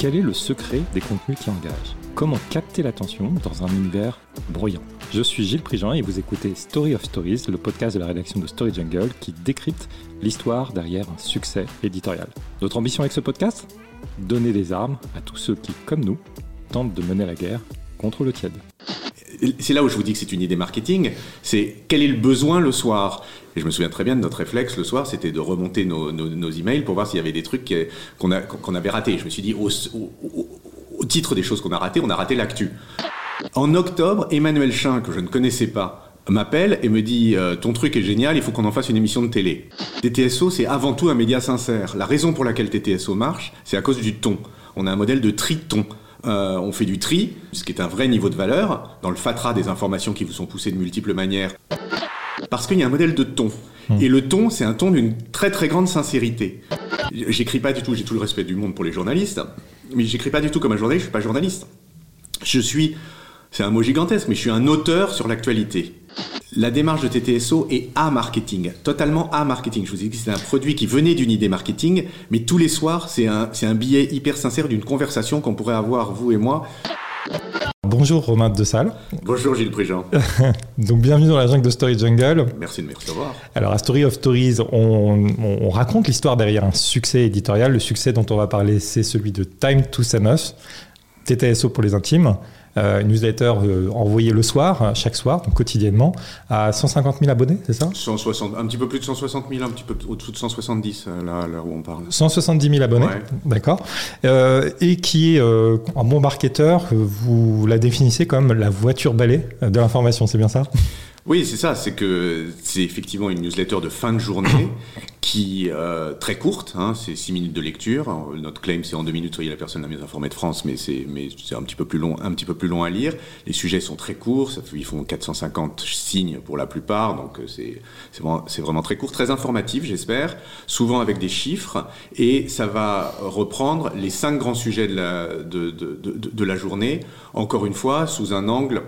Quel est le secret des contenus qui engagent? Comment capter l'attention dans un univers bruyant Je suis Gilles Prigent et vous écoutez Story of Stories, le podcast de la rédaction de Story Jungle qui décrypte l'histoire derrière un succès éditorial. Notre ambition avec ce podcast? Donner des armes à tous ceux qui, comme nous, tentent de mener la guerre contre le tiède c'est là où je vous dis que c'est une idée marketing, c'est quel est le besoin le soir et je me souviens très bien de notre réflexe le soir, c'était de remonter nos, emails pour voir s'il y avait des trucs qu'on avait ratés. Je me suis dit, au, au, titre des choses qu'on a ratées, on a raté l'actu. En octobre, Emmanuel Chin, que je ne connaissais pas, m'appelle et me dit euh, ton truc est génial, il faut qu'on en fasse une émission de télé. TTSO, c'est avant tout un média sincère. La raison pour laquelle TTSO marche, c'est à cause du ton. On a un modèle de tri-ton. Euh, on fait du tri, ce qui est un vrai niveau de valeur, dans le fatras des informations qui vous sont poussées de multiples manières. Parce qu'il y a un modèle de ton. Hmm. Et le ton, c'est un ton d'une très très grande sincérité. J'écris pas du tout, j'ai tout le respect du monde pour les journalistes, mais j'écris pas du tout comme un journaliste, je suis pas journaliste. Je suis, c'est un mot gigantesque, mais je suis un auteur sur l'actualité. La démarche de TTSO est à marketing, totalement à marketing. Je vous ai dit que c'est un produit qui venait d'une idée marketing, mais tous les soirs, c'est un, c'est un billet hyper sincère d'une conversation qu'on pourrait avoir, vous et moi. Bonjour Romain de Salle. Bonjour Gilles Prigent. Donc bienvenue dans la jungle de Story Jungle. Merci de me recevoir. Alors à Story of Stories, on, on raconte l'histoire derrière un succès éditorial. Le succès dont on va parler, c'est celui de Time to Send TTSO pour les intimes. Euh, une newsletter euh, envoyée le soir, euh, chaque soir, donc quotidiennement, à 150 000 abonnés, c'est ça? 160, Un petit peu plus de 160 000, un petit peu au-dessous de 170, là, là, où on parle. 170 000 abonnés, d'accord. et qui est, un bon marketeur, vous la définissez comme la voiture balai de l'information, c'est bien ça? Oui, c'est ça. C'est que c'est effectivement une newsletter de fin de journée qui euh, très courte. Hein, c'est 6 minutes de lecture. Notre claim, c'est en 2 minutes, soyez la personne la mieux informée de France, mais c'est mais c'est un petit peu plus long, un petit peu plus long à lire. Les sujets sont très courts. Ça, ils font 450 signes pour la plupart, donc euh, c'est c'est vraiment, vraiment très court, très informatif, j'espère. Souvent avec des chiffres et ça va reprendre les cinq grands sujets de la de, de, de, de la journée. Encore une fois, sous un angle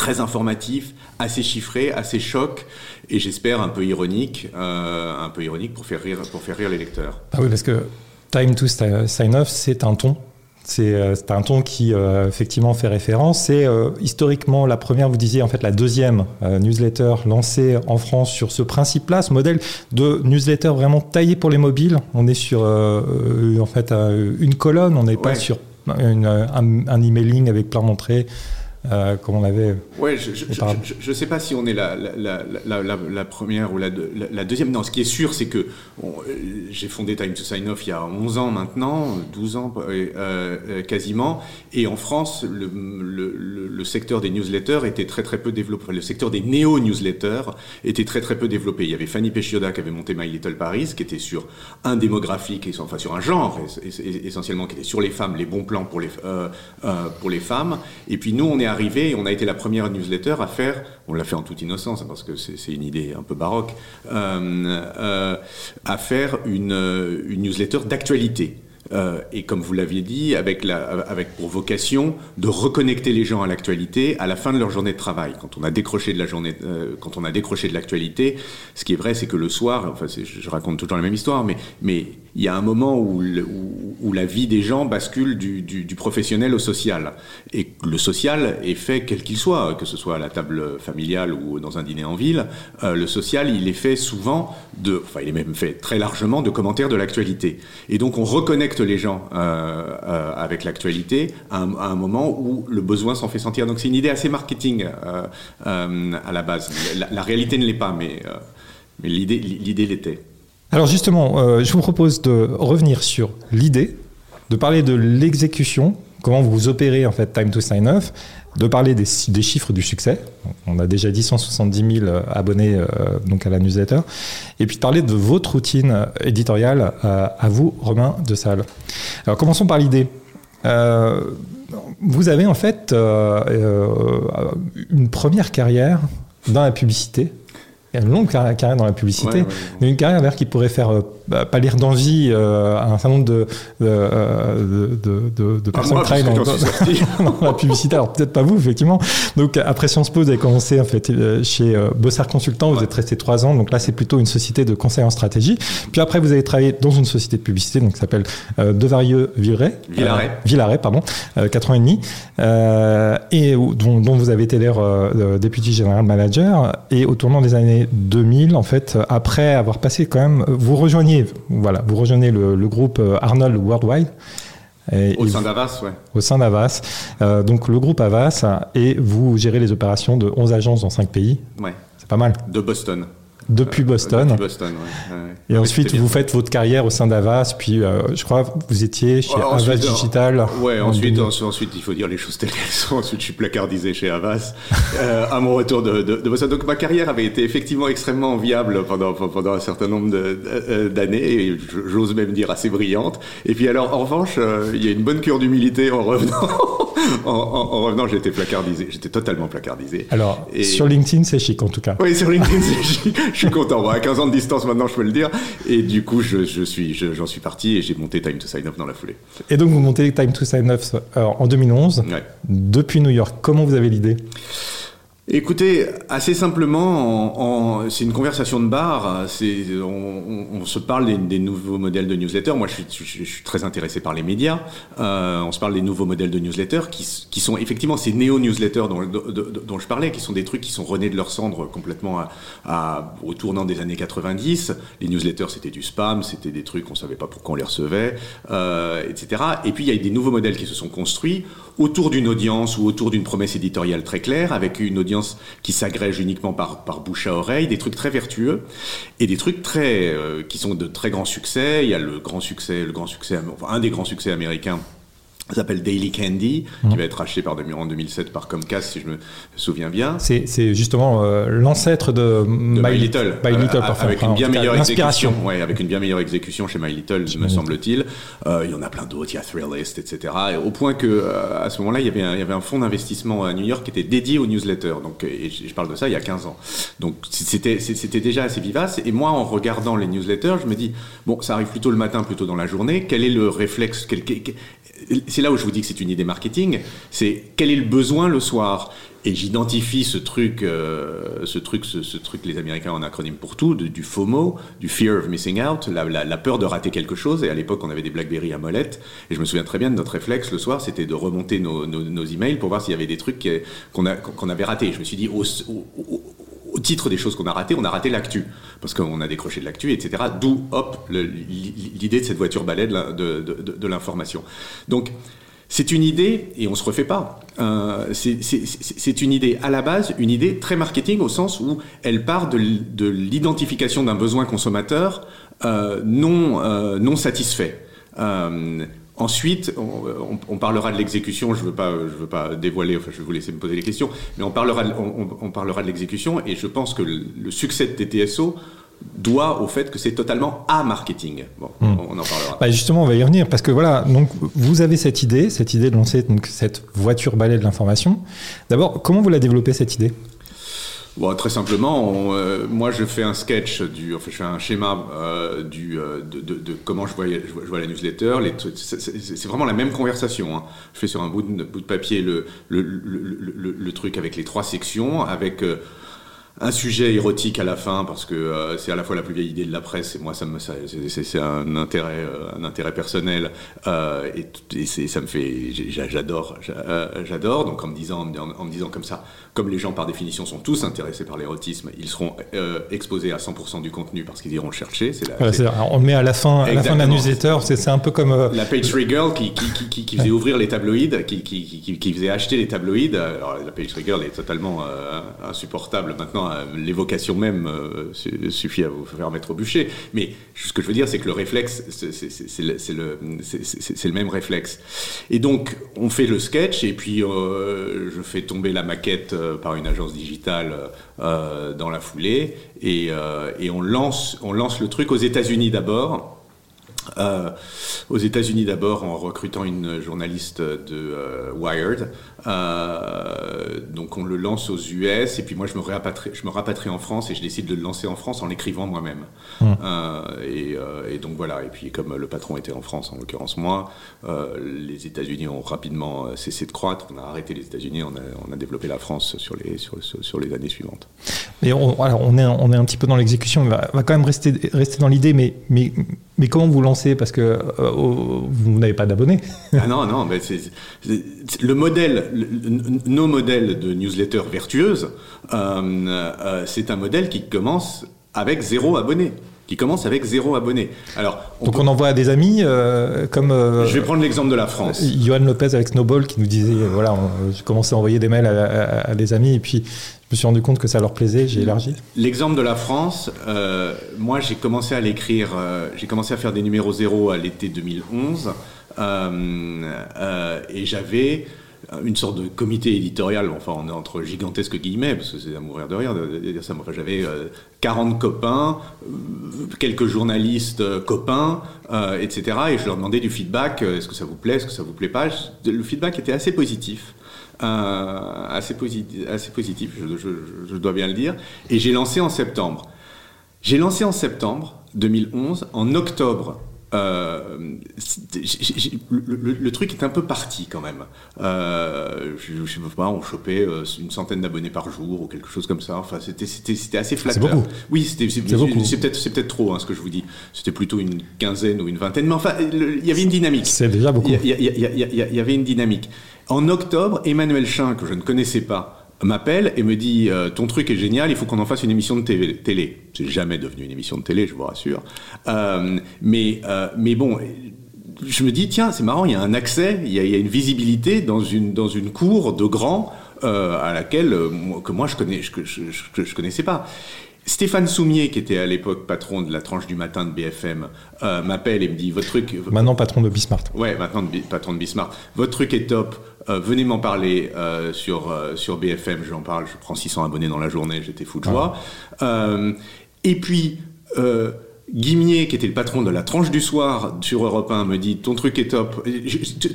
très informatif, assez chiffré, assez choc, et j'espère un peu ironique, euh, un peu ironique pour faire rire, pour faire rire les lecteurs. Ah oui, parce que Time to Sign Off, c'est un ton. C'est euh, un ton qui euh, effectivement fait référence. C'est historiquement la première, vous disiez en fait la deuxième newsletter lancée en France sur ce principe-là, ce modèle de newsletter vraiment taillé pour les mobiles. On est sur en fait une colonne, on n'est pas sur un, un, emailing avec plein d'entrées euh, comme on avait. Ouais, je ne sais pas si on est la, la, la, la première ou la, deuxième. Non, ce qui est sûr, c'est que euh, j'ai fondé Time to Sign Off il y a 11 ans maintenant, 12 ans euh, euh, quasiment, et en France, le, le, le, secteur des newsletters était très très peu développé. le secteur des néo-newsletters était très très peu développé. Il y avait Fanny Péchioda qui avait monté My Little Paris, qui était sur un démographique, enfin sur un genre essentiellement, qui était sur les femmes, les bons plans pour les, euh, pour les femmes. Et puis nous, on est on a été la première newsletter à faire, on l'a fait en toute innocence hein, parce que c'est une idée un peu baroque, euh, euh, à faire une, une newsletter d'actualité. Euh, et comme vous l'aviez dit, avec, pour vocation de reconnecter les gens à l'actualité à la fin de leur journée de travail. Quand on a décroché de la journée, euh, quand on a décroché de l'actualité, ce qui est vrai, c'est que le soir, enfin, je raconte toujours la même histoire, mais il y a un moment où, la vie des gens bascule du, professionnel au social. Et le social est fait quel qu'il soit, que ce soit à la table familiale ou dans un dîner en ville. Euh, le social, il est fait souvent de, enfin, il est même fait très largement de commentaires de l'actualité. Et donc, on reconnecte les gens euh, euh, avec l'actualité à, un moment où le besoin s'en fait sentir. Donc c'est une idée assez marketing à la base. La, réalité ne l'est pas, mais l'idée l'était. Alors justement, je vous propose de revenir sur l'idée, de parler de l'exécution, comment vous opérez en fait Time to Sign Off, de parler des, chiffres du succès. On a déjà dit 170 000 abonnés euh, donc à la newsletter. Et puis de parler de votre routine éditoriale euh, à vous, Romain de Salle. Alors commençons par l'idée. Euh, vous avez en fait une première carrière dans la publicité une longue carrière dans la publicité, mais une carrière d'ailleurs qui pourrait faire euh, bah, d'envie euh, à un certain nombre de, de, euh, de, de, personnes qui travaillent dans, la publicité. Alors peut-être pas vous, effectivement. Donc après Sciences Po, vous avez commencé en fait chez Bossard Consultant, vous êtes resté trois ans. Donc là, c'est plutôt une société de conseil en stratégie. Puis après, vous avez travaillé dans une société de publicité, donc qui s'appelle Devarieux Villeray. Villaret. Villaret, pardon, quatre ans et demi, et dont, dont, vous avez été d'ailleurs député général manager. Et au tournant des années 2000, en fait, après avoir passé quand même, vous rejoignez, voilà, vous rejoignez le, groupe euh, Arnold Worldwide. au sein d'Avas, ouais. Au sein d'Avas. Euh, donc le groupe Avas, et vous gérez les opérations de 11 agences dans 5 pays. Ouais. C'est pas mal. De Boston. Depuis Boston. Depuis Boston, ouais. Et ensuite, vous faites votre carrière au sein d'Avas, puis euh, je crois vous étiez chez Avas Digital. Ouais, ensuite, ensuite, il faut dire les choses telles qu'elles sont. Ensuite, je suis placardisé chez Avas euh, à mon retour de, de, Boston. Donc, ma carrière avait été effectivement extrêmement viable pendant, pendant un certain nombre euh, d'années, j'ose même dire assez brillante. Et puis alors, en revanche, il y a une bonne cure d'humilité en revenant. en, en, revenant, j'étais placardisé. J'étais totalement placardisé. Alors, sur LinkedIn, c'est chic en tout cas. Oui, sur LinkedIn, c'est chic. Je suis content. Bon, à 15 ans de distance maintenant, je peux le dire. Et du coup, je, je suis, j'en suis parti et j'ai monté Time to Sign Up dans la foulée. Et donc, vous montez Time to Sign Up euh, en 2011. Depuis New York, comment vous avez l'idée? Écoutez, assez simplement, c'est une conversation de bar. C'est, on, se parle des, nouveaux modèles de newsletter. Moi, je suis, je, suis très intéressé par les médias. Euh, on se parle des nouveaux modèles de newsletter qui, qui sont effectivement ces néo-newsletters dont, dont, je parlais, qui sont des trucs qui sont renés de leur cendre complètement à, au tournant des années 90. Les newsletters, c'était du spam, c'était des trucs qu'on savait pas pourquoi on les recevait, euh, etc. Et puis il y a des nouveaux modèles qui se sont construits autour d'une audience ou autour d'une promesse éditoriale très claire, avec une audience qui s'agrège uniquement par, bouche à oreille, des trucs très vertueux et des trucs très euh, qui sont de très grands succès. Il y a le grand succès, le grand succès, un des grands succès américains s'appelle Daily Candy, qui mhm. va être acheté par en 2007 par Comcast, si je me souviens bien. C'est justement euh, l'ancêtre de, My, Little, My Little avec une bien meilleure exécution. Ouais, avec une bien meilleure exécution chez My Little, me semble-t-il. Euh, il y en a plein d'autres, il y a Thrillist, etc. Et au point que euh, à ce moment-là, il y avait un, il y avait un fonds d'investissement à New York qui était dédié aux newsletters. Donc, et je parle de ça il y a 15 ans. Donc, c'était c'était déjà assez vivace. Et moi, en regardant les newsletters, je me dis bon, ça arrive plutôt le matin, plutôt dans la journée. Quel est le réflexe quel, c'est là où je vous dis que c'est une idée marketing, c'est quel est le besoin le soir et j'identifie ce truc, euh, ce truc, ce, truc, les Américains en acronyme pour tout, du FOMO, du fear of missing out, la, peur de rater quelque chose. Et à l'époque, on avait des BlackBerry à molette. Et je me souviens très bien de notre réflexe le soir, c'était de remonter nos, emails pour voir s'il y avait des trucs qu'on avait ratés. Je me suis dit, titre des choses qu'on a ratées, on a raté l'actu, parce qu'on a décroché de l'actu, etc. D'où, hop, l'idée de cette voiture balai de, l'information. Donc, c'est une idée, et on se refait pas, euh, c'est une idée à la base, une idée très marketing au sens où elle part de, l'identification d'un besoin consommateur euh, non, euh, non satisfait. Ensuite, on, parlera de l'exécution. Je ne veux pas, je veux pas dévoiler. Enfin, je vais vous laisser me poser les questions. Mais on parlera, de, on, parlera de l'exécution. Et je pense que le, succès de TTSO doit au fait que c'est totalement à marketing. Bon, hmm. on, en parlera. Bah justement, on va y revenir parce que voilà. Donc, vous avez cette idée, cette idée de lancer donc, cette voiture balai de l'information. D'abord, comment vous la développez cette idée? Bon, très simplement, euh, moi je fais un sketch, du, enfin je fais un schéma euh, du, euh, de, de, de, comment je vois, je vois, la newsletter. C'est vraiment la même conversation. Hein. Je fais sur un bout de, bout de papier le le, le, le, le, truc avec les trois sections, avec un sujet érotique à la fin parce que euh, c'est à la fois la plus vieille idée de la presse et moi ça me c'est un intérêt euh, un intérêt personnel euh, et, et ça me fait j'adore j'adore donc en me disant en, me disant comme ça comme les gens par définition sont tous intéressés par l'érotisme ils seront exposés à 100% du contenu parce qu'ils iront le chercher c'est on le met à la fin à la fin de la newsletter c'est un peu comme la page three girl qui, qui, qui, qui faisait ouvrir les tabloïds qui, qui, faisait acheter les tabloïds alors la page three girl est totalement insupportable maintenant l'évocation même euh, suffit à vous faire mettre au bûcher. Mais ce que je veux dire, c'est que le réflexe, c'est le, même réflexe. Et donc, on fait le sketch, et puis euh, je fais tomber la maquette euh, par une agence digitale dans la foulée, et, on, lance, on lance le truc aux États-Unis d'abord. Euh, aux États-Unis d'abord en recrutant une journaliste de euh, Wired. Euh, donc on le lance aux US et puis moi je me rapatrie, je me rapatrie en France et je décide de le lancer en France en l'écrivant moi-même. Hum. Et, et, donc voilà. Et puis comme le patron était en France, en l'occurrence moi, les États-Unis ont rapidement cessé de croître. On a arrêté les États-Unis, on a, on a, développé la France sur les, sur, sur les années suivantes. Mais on, alors on, est, on est un petit peu dans l'exécution. On va, va, quand même rester, rester dans l'idée, mais, mais, mais comment vous lancez? Parce que euh, vous n'avez pas d'abonnés. ah non, non, mais c'est, le modèle, nos modèles de newsletter vertueuse, euh, euh, c'est un modèle qui commence avec zéro abonné qui commence avec zéro abonné. Alors, Donc on envoie à des amis comme... je vais prendre l'exemple de la France. Johan Lopez avec Snowball qui nous disait, voilà, j'ai commencé à envoyer des mails à, des amis et puis je me suis rendu compte que ça leur plaisait, j'ai élargi. L'exemple de la France, euh, moi j'ai commencé à l'écrire, euh, j'ai commencé à faire des numéros zéro à l'été 2011, euh, et j'avais une sorte de comité éditorial, enfin on est entre gigantesques guillemets, parce que c'est à mourir de rire de, dire ça, enfin, j'avais 40 copains, quelques journalistes copains, etc. Et je leur demandais du feedback, est-ce que ça vous plaît, est-ce que ça vous plaît pas? Le feedback était assez positif. Euh, assez, positif, assez positif je, dois bien le dire. Et j'ai lancé en septembre. J'ai lancé en septembre 2011. En octobre, euh, le, truc est un peu parti quand même. Euh, je, ne sais pas, on chopait une centaine d'abonnés par jour ou quelque chose comme ça. Enfin, c'était c'était assez flatteur. C'est beaucoup. Oui, c'était c'est peut-être c'est peut-être trop hein, ce que je vous dis. C'était plutôt une quinzaine ou une vingtaine, mais enfin, il y avait une dynamique. C'est déjà beaucoup. Il y, y, avait une dynamique. En octobre, Emmanuel Chin, que je ne connaissais pas, m'appelle et me dit euh, ton truc est génial, il faut qu'on en fasse une émission de télé. C'est jamais devenu une émission de télé, je vous rassure. Euh, mais euh, mais bon, je me dis tiens c'est marrant, il y a un accès, il y a, une visibilité dans une dans une cour de grands à laquelle que moi je connais je, je, je connaissais pas. Stéphane Soumier, qui était à l'époque patron de la tranche du matin de BFM, euh, m'appelle et me dit votre truc. Maintenant patron de Bismart. Ouais, maintenant patron de Bismart. Votre truc est top. Euh, venez m'en parler euh, sur sur BFM. J'en parle. Je prends 600 abonnés dans la journée. J'étais fou de joie. et puis Guimier, qui était le patron de la tranche du soir sur Europe 1, me dit ton truc est top.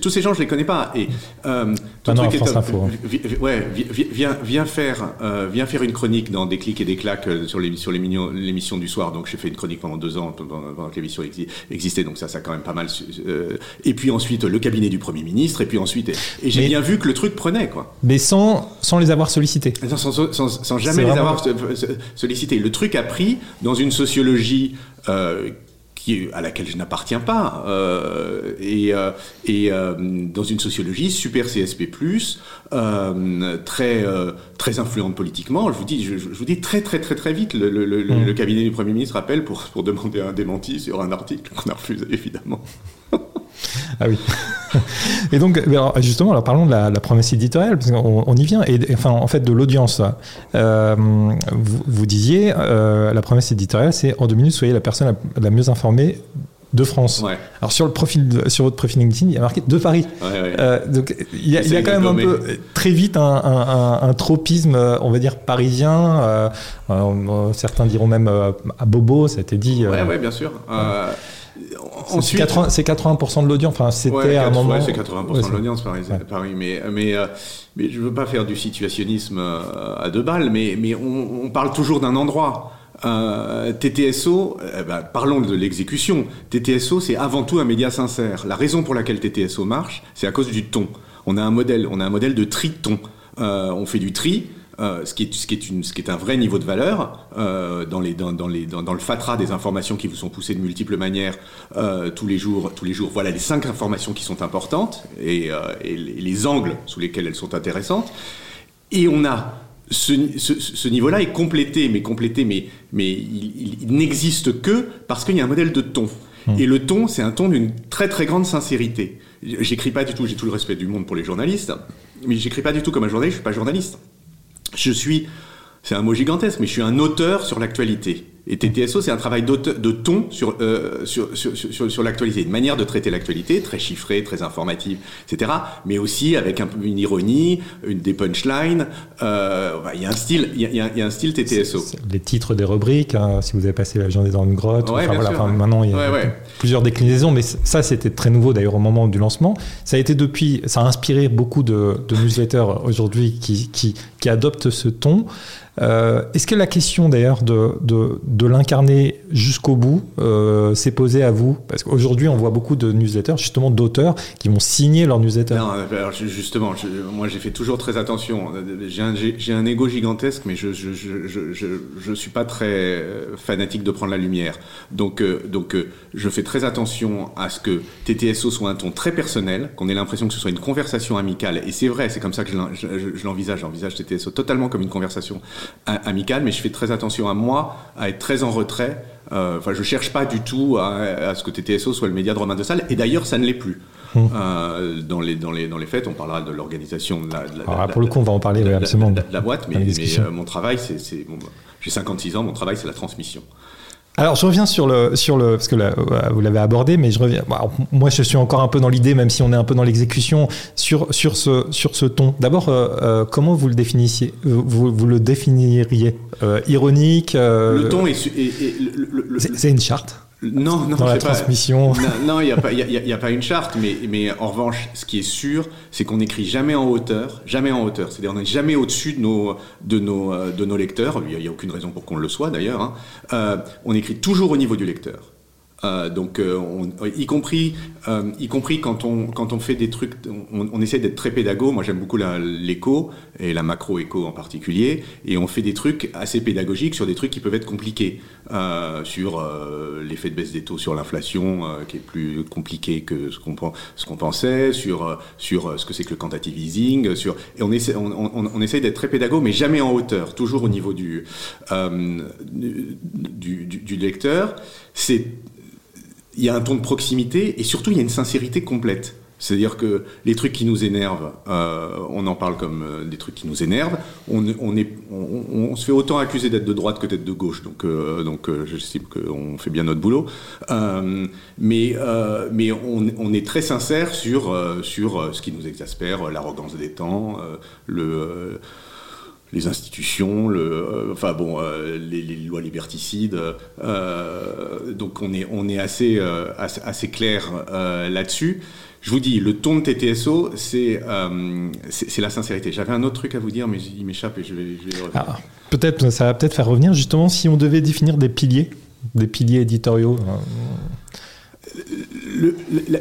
tous ces gens, je les connais pas. Et euh, ton truc est top. Info, hein. Ouais, viens, viens faire, euh, viens faire une chronique dans des clics et des claques euh, sur les sur l'émission du soir. Donc j'ai fait une chronique pendant deux ans pendant, que l'émission existait. Donc ça, ça a quand même pas mal. Euh, et puis ensuite le cabinet du premier ministre. Et puis ensuite, et, j'ai bien vu que le truc prenait quoi. Mais sans sans les avoir sollicités. Sans, sans, sans, jamais les avoir sollicités. Le truc a pris dans une sociologie qui, à laquelle je n'appartiens pas, euh, et, euh, et dans une sociologie super CSP+, très très influente politiquement. Je vous dis, je, vous dis très très très très vite, le, le, le, mmh. cabinet du Premier ministre appelle pour, pour demander un démenti sur un article qu'on a refusé évidemment. Ah oui. Et donc, justement, alors parlons de la, promesse éditoriale, parce qu'on on y vient, et enfin, en fait, de l'audience. Euh, vous, disiez, euh, la promesse éditoriale, c'est en deux minutes, soyez la personne la, mieux informée de France. Alors sur le profil, sur votre profil LinkedIn, il y a marqué de Paris. Euh, donc il y a, quand même un peu très vite un, tropisme, on va dire parisien. certains diront même à Bobo, ça a été dit. Oui, bien sûr. C'est 80%, 80 de l'audience. Enfin, c'était à un moment. c'est 80% de l'audience, Paris. Paris. Mais, mais, euh, mais je veux pas faire du situationnisme euh, à deux balles, mais, mais on, parle toujours d'un endroit. Euh, TTSO, eh ben, parlons de l'exécution. TTSO, c'est avant tout un média sincère. La raison pour laquelle TTSO marche, c'est à cause du ton. On a un modèle, on a un modèle de tri ton. on fait du tri, euh, ce, qui est, ce, qui est une, ce qui est un vrai niveau de valeur euh, dans, les, dans, dans, les, dans, dans, le fatras des informations qui vous sont poussées de multiples manières euh, tous les jours. Tous les jours, voilà les cinq informations qui sont importantes et, et les angles sous lesquels elles sont intéressantes. Et on a ce, ce, ce niveau-là est complété, mais complété, mais, mais il, il, n'existe que parce qu'il y a un modèle de ton. Mmh. Et le ton, c'est un ton d'une très très grande sincérité. J'écris pas du tout, j'ai tout le respect du monde pour les journalistes, mais j'écris pas du tout comme un journaliste, je suis pas journaliste. Je suis, c'est un mot gigantesque, mais je suis un auteur sur l'actualité. Et TTSO, c'est un travail de ton sur, euh, sur, sur, sur, sur l'actualité, une manière de traiter l'actualité, très chiffrée, très informative, etc. Mais aussi avec un peu une ironie, une, des punchlines. Euh, il y a un style, y a, y a, un style TTSO. les titres des rubriques, hein, si vous avez passé la journée dans une grotte. enfin, voilà, enfin, maintenant, il y a plusieurs déclinaisons, mais ça, c'était très nouveau d'ailleurs au moment du lancement. Ça a été depuis, ça a inspiré beaucoup de, de newsletters aujourd'hui qui, qui, qui adoptent ce ton. Euh, est-ce que la question d'ailleurs de, de, de l'incarner jusqu'au bout euh, s'est posée à vous Parce qu'aujourd'hui, on voit beaucoup de newsletters, justement d'auteurs, qui vont signer leur newsletter. Non, alors justement, moi j'ai fait toujours très attention. J'ai un, un, ego gigantesque, mais je je, je, je, je, suis pas très fanatique de prendre la lumière. Donc, euh, donc je fais très attention à ce que TTSO soit un ton très personnel, qu'on ait l'impression que ce soit une conversation amicale. Et c'est vrai, c'est comme ça que je l'envisage. J'envisage TTSO totalement comme une conversation amical, mais je fais très attention à moi, à être très en retrait. Euh, enfin, je cherche pas du tout à, ce que TTSO soit le média de Romain de Salle, et d'ailleurs, ça ne l'est plus. Hum. Euh, dans, les, dans, les, dans les faits, on parlera de l'organisation de la, Pour le coup, on va en parler, absolument. De, la boîte, mais, euh, mon travail, c'est. Bon, j'ai 56 ans, mon travail, c'est la transmission. Alors je reviens sur le sur le parce que vous l'avez abordé, mais je reviens. moi, je suis encore un peu dans l'idée, même si on est un peu dans l'exécution sur sur ce sur ce ton. D'abord, euh, euh, comment vous le définissiez vous, vous le définiriez euh, ironique. le ton est, c'est une charte. Non, non, dans la transmission. Non, il n'y a, pas, y a pas une charte, mais, mais en revanche, ce qui est sûr, c'est qu'on n'écrit jamais en hauteur, jamais en hauteur. C'est-à-dire, on n'est jamais au-dessus de nos, de, nos, euh, de nos lecteurs. Il n'y a, aucune raison pour qu'on le soit d'ailleurs. Hein. Euh, on écrit toujours au niveau du lecteur. Euh, donc, euh, y compris, euh, y compris quand on quand on fait des trucs, on, essaie d'être très pédago. Moi, j'aime beaucoup l'éco et la macro éco en particulier, et on fait des trucs assez pédagogiques sur des trucs qui peuvent être compliqués, sur l'effet de baisse des taux sur l'inflation, qui est plus compliqué que ce qu'on pensait, sur sur ce que c'est que le quantitative easing, sur et on essaie on, on, essaie d'être très pédago, mais jamais en hauteur, toujours au niveau du, du, du, du lecteur. C'est il y a un ton de proximité et surtout il y a une sincérité complète. C'est-à-dire que les trucs qui nous énervent, euh, on en parle comme euh, des trucs qui nous énervent. On, on, est, on, se fait autant accuser d'être de droite que d'être de gauche, donc, euh, donc j'estime qu'on fait bien notre boulot. mais mais on, est très sincère sur, sur ce qui nous exaspère, l'arrogance des temps, le les institutions, le, euh, enfin bon, euh, les, lois liberticides. Euh, donc on est, on est assez, assez, clair là-dessus. Je vous dis, le ton de TTSO, c'est c'est la sincérité. J'avais un autre truc à vous dire, mais il m'échappe et je vais, je vais ah, peut-être, ça va peut-être faire revenir justement si on devait définir des piliers, des piliers éditoriaux.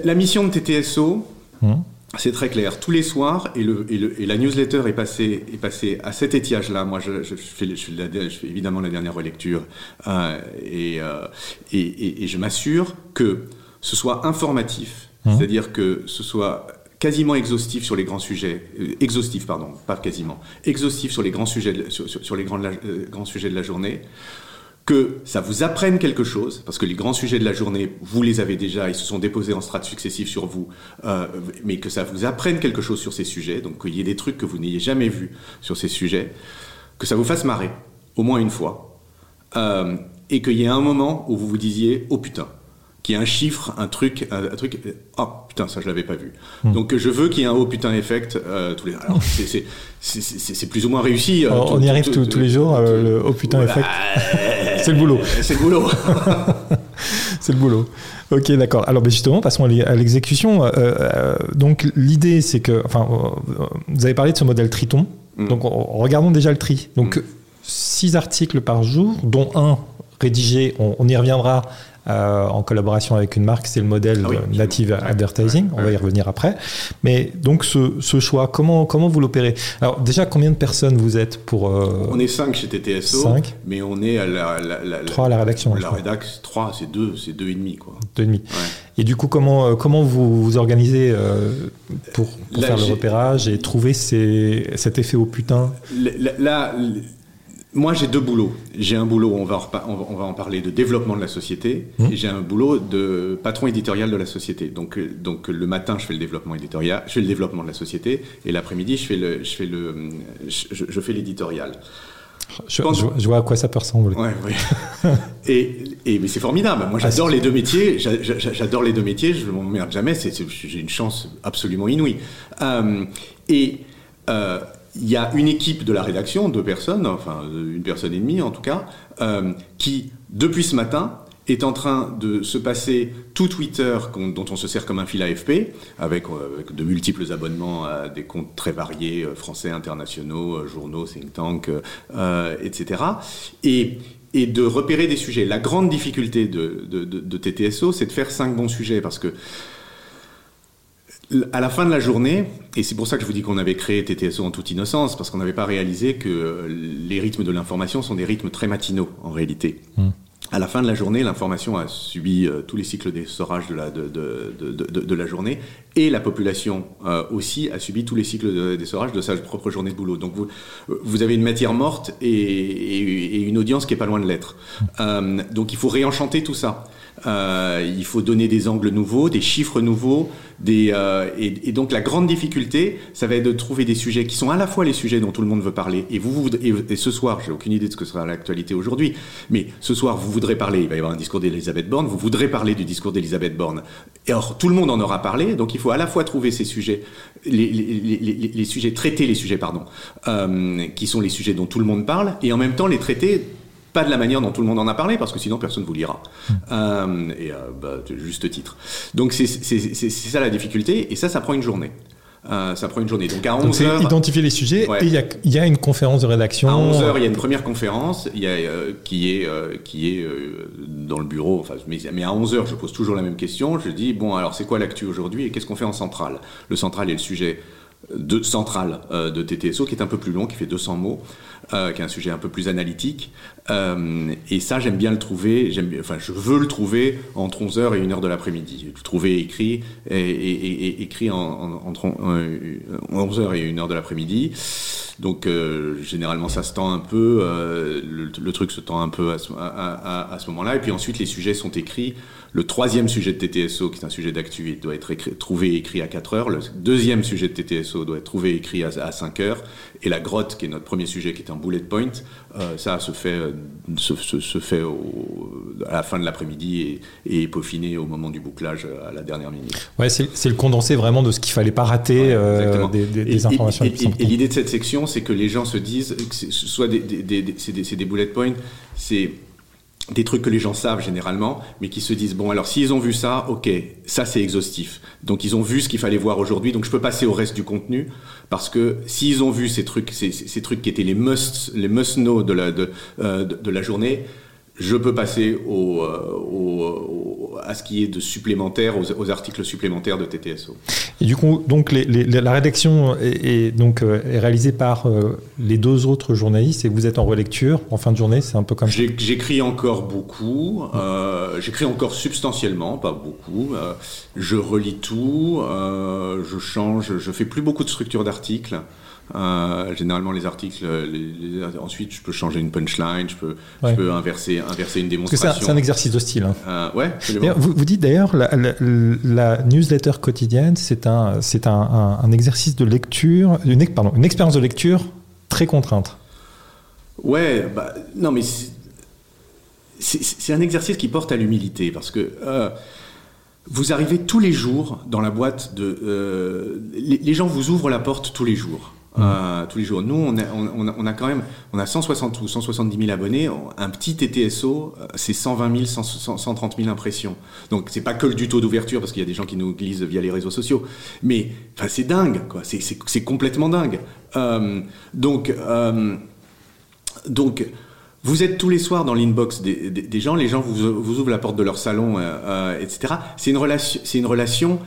la, mission de TTSO. Hum. C'est très clair. Tous les soirs, et, le, et, la newsletter est passée, est passée à cet étiage-là. Moi, je, je, fais, je, fais, évidemment la dernière relecture euh, euh, et, et, je m'assure que ce soit informatif, mmh. c'est-à-dire que ce soit quasiment exhaustif sur les grands sujets, euh, exhaustif pardon, pas quasiment, exhaustif sur les grands sujets, sur, sur, les grands, grands sujets de la journée, que ça vous apprenne quelque chose, parce que les grands sujets de la journée, vous les avez déjà, ils se sont déposés en strates successives sur vous, euh, mais que ça vous apprenne quelque chose sur ces sujets, donc qu'il y ait des trucs que vous n'ayez jamais vus sur ces sujets, que ça vous fasse marrer, au moins une fois, euh, et qu'il y ait un moment où vous vous disiez, oh putain, qu'il y ait un chiffre, un truc, un, truc, oh putain, ça je l'avais pas vu. Hmm. Donc je veux qu'il y ait un oh putain effect euh, tous les. Alors c'est plus ou moins réussi. Euh, on, y arrive tous les jours, euh, le oh putain effect. c'est le boulot. C'est le boulot. c'est le boulot. Ok, d'accord. Alors, ben, justement, passons à l'exécution. donc, l'idée, c'est que, enfin, vous avez parlé de ce modèle Triton. Hmm. Donc, regardons déjà le tri. Donc, hmm. six articles par jour, dont un rédigé, on y reviendra euh, en collaboration avec une marque, c'est le modèle ah native advertising. On va y revenir après. Mais donc ce, choix, comment comment vous l'opérez? Alors déjà, combien de personnes vous êtes pour euh, On est 5 chez TTSO. 5. Mais on est à la, la, 3 à la rédaction. La rédaction, 3, c'est 2, c'est 2 et demi quoi. 2 et demi. Et du coup, comment euh, comment vous vous organisez pour, faire le repérage et trouver ces, cet effet au putain? Là, moi, j'ai deux boulots. J'ai un boulot, on va, en, on va en parler, de développement de la société, mmh. et j'ai un boulot de patron éditorial de la société. Donc, euh, donc le matin, je fais le développement éditorial, je fais le développement de la société, et l'après-midi, je fais le, je fais le, je, fais l'éditorial. Je, je, vois à quoi ça peut ressembler. Ouais, et, et, mais c'est formidable. Moi, j'adore ah, les deux métiers. J'adore les deux métiers. Je ne m'emmerde jamais. J'ai une chance absolument inouïe. Euh, et euh, il y a une équipe de la rédaction, deux personnes, enfin une personne et demie en tout cas, euh, qui, depuis ce matin, est en train de se passer tout Twitter dont on se sert comme un fil AFP, avec, euh, avec de multiples abonnements à des comptes très variés, euh, français, internationaux, euh, journaux, think tank, etc. Et, et de repérer des sujets. La grande difficulté de, de, de, de TTSO, c'est de faire cinq bons sujets, parce que à la fin de la journée, et c'est pour ça que je vous dis qu'on avait créé TTSO en toute innocence, parce qu'on n'avait pas réalisé que les rythmes de l'information sont des rythmes très matinaux en réalité. Mmh. À la fin de la journée, l'information a subi euh, tous les cycles d'essorage de la, de, de, de, de, la journée et la population euh, aussi a subi tous les cycles d'essorage de sa propre journée de boulot. Donc vous, vous avez une matière morte et, et, et une audience qui est pas loin de l'être. Euh, donc il faut réenchanter tout ça. Euh, il faut donner des angles nouveaux, des chiffres nouveaux, euh, et, donc la grande difficulté, ça va être de trouver des sujets qui sont à la fois les sujets dont tout le monde veut parler. Et vous, ce soir, j'ai aucune idée de ce que sera l'actualité aujourd'hui, mais ce soir, vous voudrez parler. Il va y avoir un discours d'Elisabeth Borne. Vous voudrez parler du discours d'Elisabeth Borne. Et or, tout le monde en aura parlé. Donc, il faut à la fois trouver ces sujets, les, les, sujets traiter les sujets, pardon, euh, qui sont les sujets dont tout le monde parle, et en même temps les traiter pas de la manière dont tout le monde en a parlé, parce que sinon personne vous lira. Euh, et euh, bah, juste titre. Donc c'est ça la difficulté, et ça, ça prend une journée. Euh, ça prend une journée. Donc à 11h. Identifier les sujets et il y, y, a une conférence de rédaction. À 11h, il y a une première conférence y a, euh, qui est, euh, qui est dans le bureau. Enfin, mais, mais à 11h, je pose toujours la même question. Je dis bon, alors c'est quoi l'actu aujourd'hui et qu'est-ce qu'on fait en centrale? Le central est le sujet de, central de TTSO qui est un peu plus long, qui fait 200 mots euh, qui est un sujet un peu plus analytique. Euh, et ça, j'aime bien le trouver, enfin, je veux le trouver entre 11h et 1h de l'après-midi. Le trouver écrit, et, écrit en, en, entre 11h euh, et 1h de l'après-midi. Donc généralement ça se tend un peu, le, truc se tend un peu à ce, moment-là, et puis ensuite les sujets sont écrits. Le troisième sujet de TTSO, qui est un sujet d'actu, doit être écrit, trouvé écrit à 4 heures. Le deuxième sujet de TTSO doit être trouvé écrit à, à 5 heures. Et la grotte, qui est notre premier sujet, qui est un bullet point, euh, ça se fait, se, se, se fait au, à la fin de l'après-midi et, et peaufiné au moment du bouclage à la dernière minute. Ouais, c'est le condensé vraiment de ce qu'il fallait pas rater ouais, euh, des, des, des, informations. Et, et l'idée de cette section, c'est que les gens se disent, que ce soit des, c'est des bullet points, c'est des trucs que les gens savent généralement, mais qui se disent bon alors s'ils ont vu ça, ok, ça c'est exhaustif. Donc ils ont vu ce qu'il fallait voir aujourd'hui, donc je peux passer au reste du contenu parce que s'ils ont vu ces trucs, ces, trucs qui étaient les must, les must de la de, euh, la journée, je peux passer au, euh, au, à ce qui est de supplémentaire, aux, aux, articles supplémentaires de TTSO. Et du coup, donc les, les, la rédaction est, est donc euh, est réalisée par euh, les deux autres journalistes et vous êtes en relecture en fin de journée, c'est un peu comme J'écris encore beaucoup, euh, j'écris encore substantiellement, pas beaucoup. Euh, je relis tout, euh, je change, je fais plus beaucoup de structure d'articles. Euh, généralement, les articles, les, les, ensuite, je peux changer une punchline, je peux, ouais. je peux inverser, inverser une démonstration. C'est un, un, exercice de style. Hein. Euh, ouais, vous, vous, dites d'ailleurs, la, la, la, newsletter quotidienne, c'est un, c'est un, un, exercice de lecture, une, pardon, une expérience de lecture très contrainte. Ouais, bah, non, mais c'est un exercice qui porte à l'humilité parce que. Euh, vous arrivez tous les jours dans la boîte de. Euh, les, les, gens vous ouvrent la porte tous les jours. Euh, tous les jours. Nous, on a, quand même, on a 160 ou 170 000 abonnés. Un petit TTSO, euh, c'est 120 000, 100, 130 000 impressions. Donc, c'est pas que du taux d'ouverture, parce qu'il y a des gens qui nous lisent via les réseaux sociaux. Mais, enfin, c'est dingue, quoi. C'est complètement dingue. Euh, donc, donc, vous êtes tous les soirs dans l'inbox des, gens. Les gens vous, ouvrent la porte de leur salon, etc. C'est une relation, c'est une relation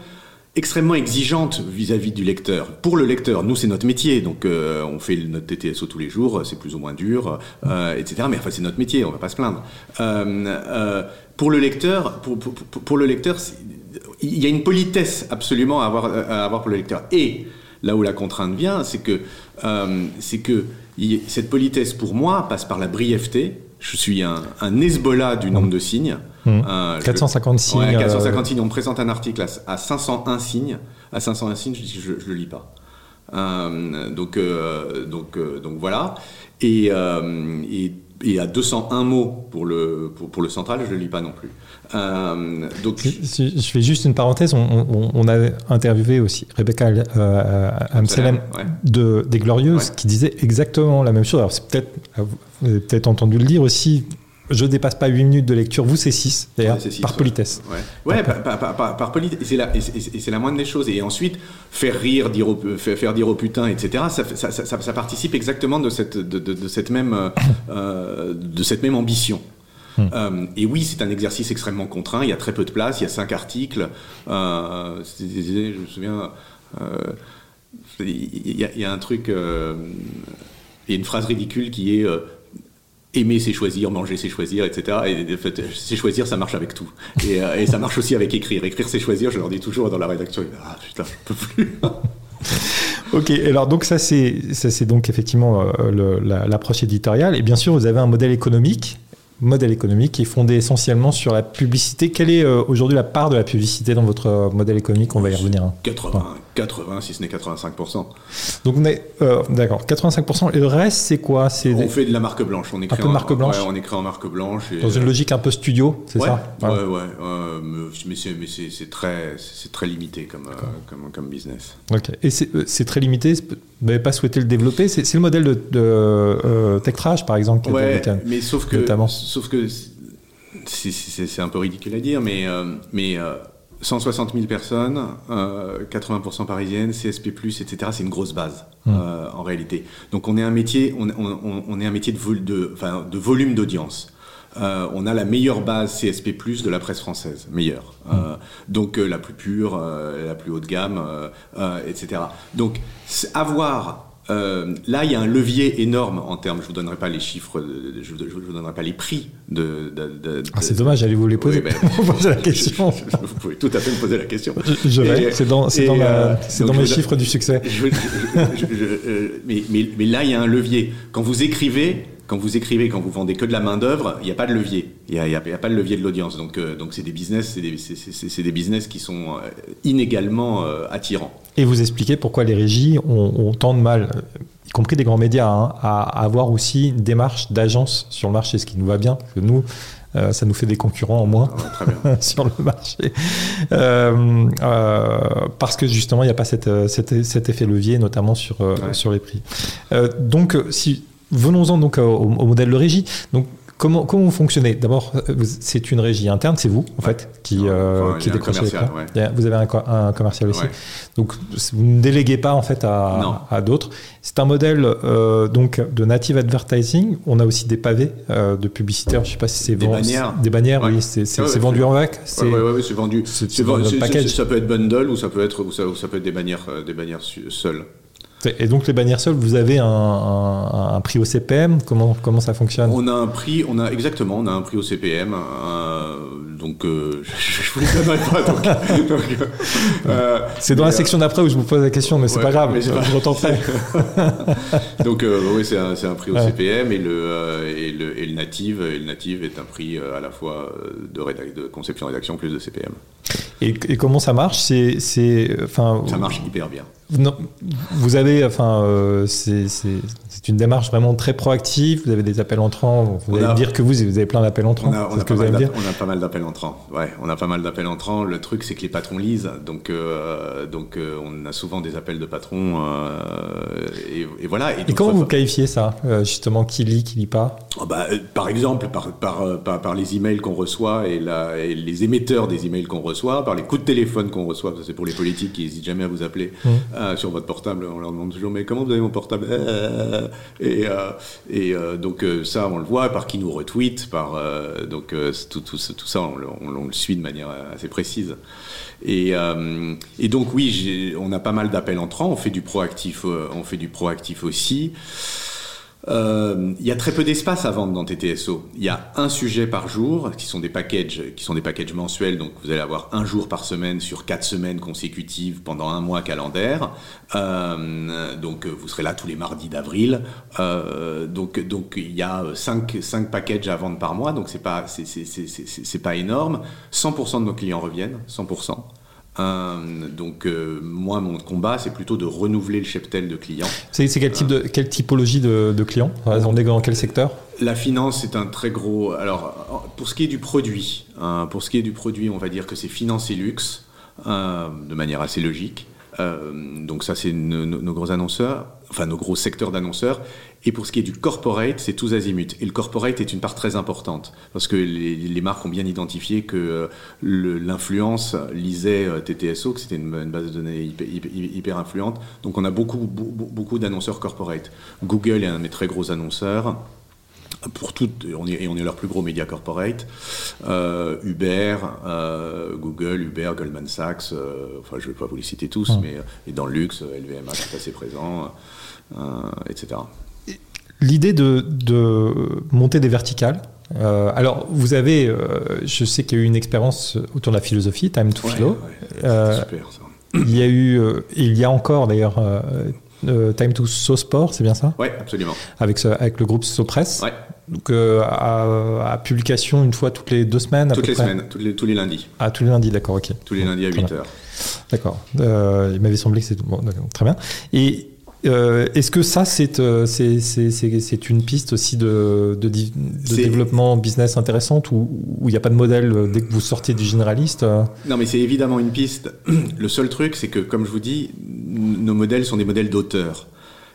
extrêmement exigeante vis-à-vis -vis du lecteur. Pour le lecteur, nous c'est notre métier, donc euh, on fait notre TTSO tous les jours, c'est plus ou moins dur, euh, etc. Mais enfin c'est notre métier, on va pas se plaindre. Euh, pour le lecteur, pour, le lecteur, il y a une politesse absolument à avoir, pour le lecteur. Et là où la contrainte vient, c'est que c'est que cette politesse pour moi passe par la brièveté. Je suis un, un Hezbollah du nombre de signes. Mmh. Euh, 450 signes. Ouais, 450 signes. On me présente un article à, à 501 signes. À 501 signes, je dis je, je le lis pas. donc, donc, donc voilà. Et, et et à 201 mots pour le, pour, pour le central, je ne le lis pas non plus. Euh, donc... Je, fais juste une parenthèse, on, on, a interviewé aussi Rebecca euh, Amselem de, des Glorieuses qui disait exactement la même chose. Alors c'est peut-être, vous avez peut-être entendu le dire aussi, je dépasse pas 8 minutes de lecture. Vous, c'est 6, d'ailleurs, par politesse. Ouais, par, politesse. Et c'est la, moindre des choses. Et ensuite, faire rire, dire au, faire, dire au putain, etc., ça, participe exactement de cette, de, cette, même, euh, de cette même ambition. Hmm. Euh, et oui, c'est un exercice extrêmement contraint. Il y a très peu de place. Il y a 5 articles. Euh, je me souviens. il, y a, un truc. il y a une phrase ridicule qui est aimer c'est choisir, manger c'est choisir, etc. Et en fait, c'est choisir, ça marche avec tout. Euh, et, ça marche aussi avec écrire. Écrire c'est choisir, je leur dis toujours dans la rédaction, ah putain, je peux plus. ok, alors donc ça c'est ça c'est donc effectivement euh, l'approche éditoriale. Et bien sûr, vous avez un modèle économique modèle économique qui est fondé essentiellement sur la publicité. Quelle est euh, aujourd'hui la part de la publicité dans votre modèle économique? On va y revenir. 80, hein. 80, si ce n'est 85%. Donc on est euh, d'accord, 85%. Et le reste, c'est quoi? C'est on fait de la marque blanche. On écrit un peu de marque blanche. on écrit en marque blanche. Dans une logique un peu studio, c'est ça? Ouais, ouais. mais c'est très, c'est très limité comme, euh, comme, comme, business. Ok. Et c'est euh, très limité? Vous n'avez pas souhaité le développer? C'est le modèle de, de Techtrage, par exemple. Ouais, mais sauf que, notamment. sauf que c'est un peu ridicule à dire, mais mais 160 000 personnes, 80% euh, parisiennes, CSP+, etc. C'est une grosse base mmh. euh, en réalité. Donc on est un métier, on, est un métier de, de, enfin, de volume d'audience. Euh, on a la meilleure base CSP+ de la presse française, meilleure. Mmh. donc la plus pure, la plus haut de gamme, etc. Donc avoir euh, là, il y a un levier énorme en termes. Je vous donnerai pas les chiffres, je vous, vous donnerai pas les prix de. ah, c'est dommage, j'allais vous les poser. Ben, vous poser la question. vous pouvez tout à fait me poser la question. Je, vais. C'est dans, dans, euh, dans mes chiffres du succès. mais, mais, mais là, il y a un levier. Quand vous écrivez, quand vous écrivez, quand vous vendez que de la main d'œuvre, il n'y a pas de levier. Il n'y a, pas de levier de l'audience. Donc, euh, donc c'est des business, c'est des, des, business qui sont inégalement attirants et vous expliquer pourquoi les régies ont, tant de mal, y compris des grands médias, hein, à, avoir aussi une démarche d'agence sur le marché, ce qui nous va bien, parce que nous, euh, ça nous fait des concurrents en moins ah sur le marché. Euh, euh, parce que justement, il n'y a pas cet, effet levier, notamment sur, sur les prix. donc, si, venons-en donc au, au, modèle de régie. Donc, Comment, comment vous fonctionnez D'abord, euh, c'est une régie interne, c'est vous, en fait, qui, euh, qui décrochez les Vous avez un, commercial aussi. Donc, vous ne déléguez pas, en fait, à, à d'autres. C'est un modèle euh, donc de native advertising. On a aussi des pavés de publicitaires. Je ne sais pas si c'est des bannières. Des bannières, oui. C'est vendu en vac. Oui, oui, c'est vendu. Ça peut être bundle ou ça peut être, ou ça, ça peut être des bannières, des bannières seules. Et donc les bannières seules, vous avez un, prix au CPM comment, comment ça fonctionne? On a un prix, on a exactement, on a un prix au CPM. Euh, donc euh, je, vous le donnerai pas. Euh, c'est dans la section d'après où je vous pose la question, mais c'est pas grave, je retenterai. donc oui, c'est un, prix au CPM et le, et le, et le native, et le native est un prix à la fois de, de conception rédaction plus de CPM. Et, et comment ça marche? C'est, enfin, ça marche hyper bien. Non, vous avez, enfin, euh, c'est une démarche vraiment très proactive. Vous avez des appels entrants. Vous allez dire que vous, vous avez plein d'appels entrants. On a, pas mal dire on a pas mal d'appels entrants. Ouais, on a pas mal d'appels entrants. Le truc, c'est que les patrons lisent, donc euh, donc euh, on a souvent des appels de patrons. Et, voilà. Et, comment vous qualifiez ça, justement, qui lit, qui lit pas? Oh, bah, Par exemple, par par, par, les emails qu'on reçoit et, la, et, les émetteurs des emails qu'on reçoit, par les coups de téléphone qu'on reçoit. C'est pour les politiques qui n'hésitent jamais à vous appeler. Mmh. Euh, sur votre portable. On leur demande toujours mais comment vous avez mon portable euh, Et, euh, et donc ça on le voit par qui nous retweet, par donc tout, tout, tout, ça on, le suit de manière assez précise. Et, et donc oui, on a pas mal d'appels entrants. On fait du proactif, on fait du proactif aussi. Euh, y a très peu d'espace à vendre dans TTSO. Il y a un sujet par jour, qui sont des packages, qui sont des packages mensuels. Donc vous allez avoir un jour par semaine sur quatre semaines consécutives pendant un mois calendaire. Euh, donc vous serez là tous les mardis d'avril. Euh, donc il y a cinq, cinq packages à vendre par mois. Donc c'est pas c'est pas énorme. 100% de nos clients reviennent. 100%. Donc moi, mon combat, c'est plutôt de renouveler le cheptel de clients. C'est quel type de quelle typologie de, de clients? On est dans quel secteur? La finance, c'est un très gros. Alors, pour ce qui est du produit, pour ce qui est du produit, on va dire que c'est finance et luxe, de manière assez logique. Euh, donc ça, c'est nos, gros annonceurs, enfin nos gros secteurs d'annonceurs. Et pour ce qui est du corporate, c'est tous azimuts. Et le corporate est une part très importante parce que les, marques ont bien identifié que euh, l'influence lisait euh, TTSO, que c'était une, base de données hyper, influente. Donc on a beaucoup, beaucoup d'annonceurs corporate. Google est un de mes très gros annonceurs pour toutes, et on est leur plus gros média corporate, euh, Uber, euh, Google, Uber, Goldman Sachs, euh, enfin je ne vais pas vous les citer tous, mais et dans le luxe, LVMH est assez présent, etc. L'idée de, de, monter des verticales, alors, vous avez, je sais qu'il y a eu une expérience autour de la philosophie, Time to Philo. super, ça. Il y a eu, il y a encore d'ailleurs Time to Sport, c'est bien ça? Oui, absolument. Avec, avec le groupe SoPress. Ouais. Donc euh, à, publication une fois toutes les deux semaines à Toutes peu les près? semaines, tous les, tous les lundis. Ah, tous les lundis, d'accord, ok. Tous les lundis à 8 heures. D'accord. Euh, il m'avait semblé que c'était bon, très bien. Et euh, est-ce que ça, c'est c'est une piste aussi de, de, de développement business intéressante où il n'y a pas de modèle dès que vous sortez du généraliste Non, mais c'est évidemment une piste. Le seul truc, c'est que, comme je vous dis, nos modèles sont des modèles d'auteurs.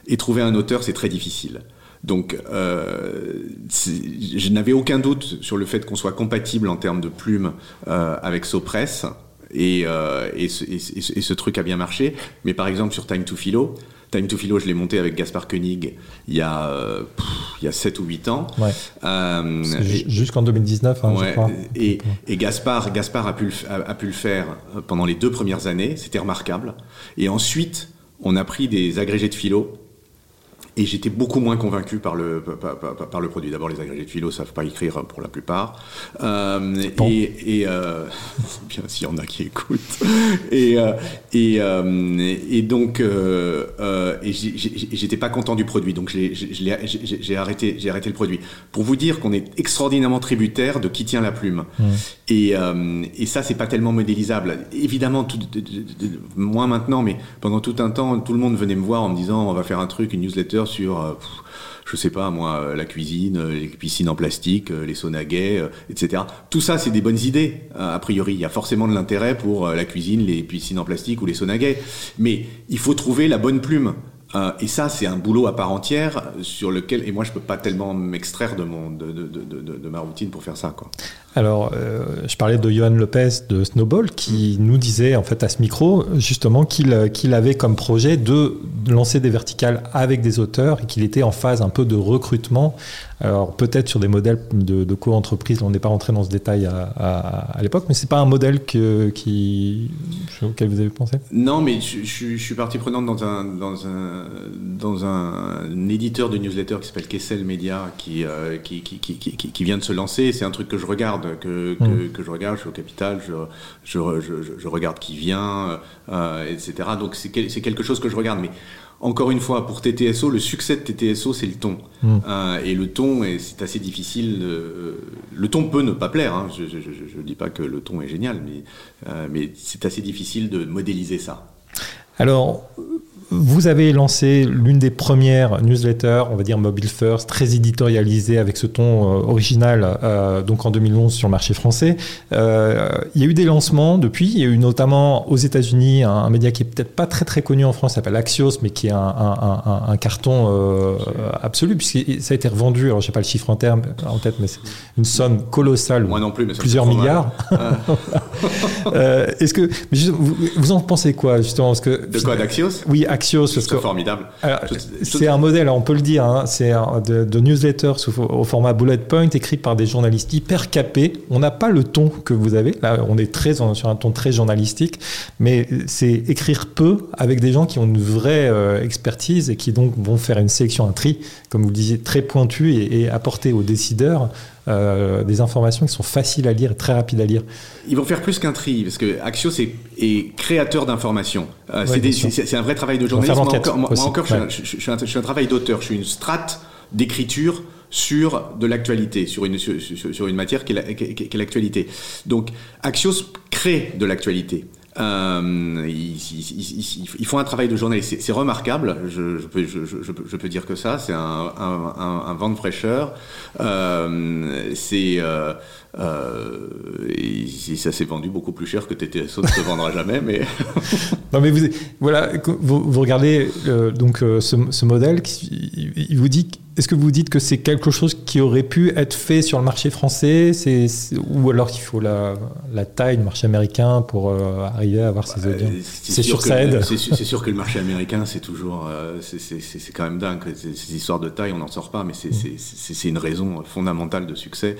Et trouver un auteur, c'est très difficile. Donc, euh, je n'avais aucun doute sur le fait qu'on soit compatible en termes de plumes euh, avec Sopress. Et, euh, et, ce, et, ce, truc a bien marché. Mais par exemple, sur Time to Philo, Time to Philo, je l'ai monté avec Gaspard Koenig il y a, euh, il y a 7 ou 8 ans. Ouais. Euh, Jusqu'en 2019, hein, ouais, je crois. Et, et Gaspard, Gaspard a, pu le, a, a pu le faire pendant les deux premières années. C'était remarquable. Et ensuite, on a pris des agrégés de philo et j'étais beaucoup moins convaincu par le, par, par, par le produit. D'abord, les agrégés de philo ne savent pas écrire pour la plupart. Euh, et, et euh, bien s'il y en a qui écoutent. Et, euh, et, euh, et donc, euh, euh, j'étais pas content du produit. Donc, j'ai arrêté, j'ai arrêté le produit. Pour vous dire qu'on est extraordinairement tributaire de qui tient la plume. Mmh. Et, et ça, c'est pas tellement modélisable. Évidemment, tout, moins maintenant, mais pendant tout un temps, tout le monde venait me voir en me disant on va faire un truc, une newsletter sur, euh, je sais pas moi, euh, la cuisine, euh, les piscines en plastique, les saunas gays, etc. Tout ça, c'est des bonnes idées, a priori. Il y a forcément de l'intérêt pour la cuisine, les piscines en plastique ou les saunas gays. Mais il faut trouver la bonne plume. Et ça, c'est un boulot à part entière sur lequel, et moi, je peux pas tellement m'extraire de, mon, de, de, de, de, ma routine pour faire ça. Quoi. Alors, euh, je parlais de Johan Lopez de Snowball qui nous disait en fait à ce micro justement qu'il qu'il avait comme projet de lancer des verticales avec des auteurs et qu'il était en phase un peu de recrutement. Alors peut-être sur des modèles de, de co-entreprise, on n'est pas rentré dans ce détail à, à, à l'époque, mais c'est pas un modèle que, qui, auquel vous avez pensé? Non, mais je, je, je, suis partie prenante dans un, dans un, dans un, éditeur de newsletter qui s'appelle Kessel Media qui, euh, qui, qui, qui, qui, vient de se lancer. C'est un truc que je regarde que, que, mmh. que, je regarde, je suis au capital, je, je, je, je regarde qui vient, euh, etc. Donc c'est quelque chose que je regarde. Mais encore une fois, pour TTSO, le succès de TTSO, c'est le ton. Mmh. Euh, et le ton, c'est assez difficile. Le ton peut ne pas plaire. Hein. Je ne dis pas que le ton est génial, mais, euh, mais c'est assez difficile de modéliser ça. Alors, vous avez lancé l'une des premières newsletters, on va dire mobile first, très éditorialisée avec ce ton euh, original, euh, donc en 2011 sur le marché français. Euh, il y a eu des lancements depuis. Il y a eu notamment aux États-Unis un, un, média qui est peut-être pas très très connu en France, s'appelle Axios, mais qui est un, un, un carton absolu puisque ça a été revendu. Alors j'ai pas le chiffre en terme en tête, mais c'est une somme colossale, Moi non plus, mais plusieurs milliards. Est-ce que vous, vous, en pensez quoi justement parce que de quoi d'Axios? Oui, Axios. C'est formidable. C'est un modèle, on peut le dire, hein, c'est de, de, newsletter sous, au format bullet point, écrit par des journalistes hyper capés. On n'a pas le ton que vous avez. Là, on est très sur un ton très journalistique, mais c'est écrire peu avec des gens qui ont une vraie euh, expertise et qui donc vont faire une sélection, un tri, comme vous le disiez, très pointu et, et apporter aux décideurs euh, des informations qui sont faciles à lire et très rapides à lire. Ils vont faire plus qu'un tri, parce que Axios est, est créateur d'informations. Euh, ouais, c'est un vrai travail de journaliste. Moi encore, moi, moi encore ouais. je, suis un, je, suis un, travail d'auteur, je suis une strate d'écriture sur de l'actualité, sur une, sur, sur, une matière qui est l'actualité. Donc Axios crée de l'actualité. Euh, ils, font un travail de journaliste, c'est remarquable. Je, je, peux, je, je, peux dire que ça, c'est un, un, un, un, vent de fraîcheur. Euh, c'est euh, euh, et ça s'est vendu beaucoup plus cher que TTSO ne se vendra jamais, mais. non, mais vous, voilà, vous, vous regardez euh, donc euh, ce, ce, modèle, il vous dit, est-ce que vous dites que c'est quelque chose qui aurait pu être fait sur le marché français, c'est, ou alors qu'il faut la, la, taille du marché américain pour euh, arriver à avoir ces audiences? C'est sûr que ça aide. C'est, sûr que le marché américain, c'est toujours, c'est, quand même dingue. Ces histoires de taille, on n'en sort pas, mais c'est, c'est, une raison fondamentale de succès.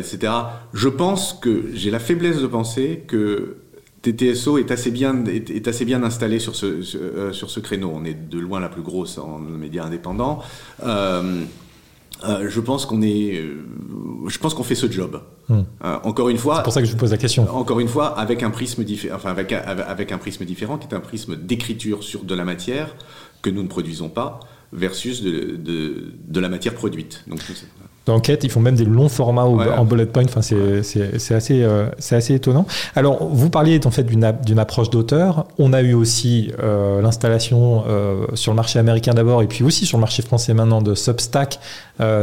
Etc. Je pense que j'ai la faiblesse de penser que TTSO est assez bien, est, assez bien installé sur ce, euh, sur ce créneau. On est de loin la plus grosse en médias indépendants. Euh, euh, je pense qu'on est, je pense qu'on fait ce job. Hmm. encore une fois. C'est pour ça que je vous pose la question. Encore une fois, avec un prisme différent, enfin avec, avec un prisme différent, qui est un prisme d'écriture sur de la matière que nous ne produisons pas versus de, de, de la matière produite. Donc, d'enquête. Ils font même des longs formats en bullet point. Enfin, c'est assez, euh, c'est assez étonnant. Alors, vous parliez en fait d'une approche d'auteur. On a eu aussi euh, l'installation euh, sur le marché américain d'abord et puis aussi sur le marché français maintenant de Substack,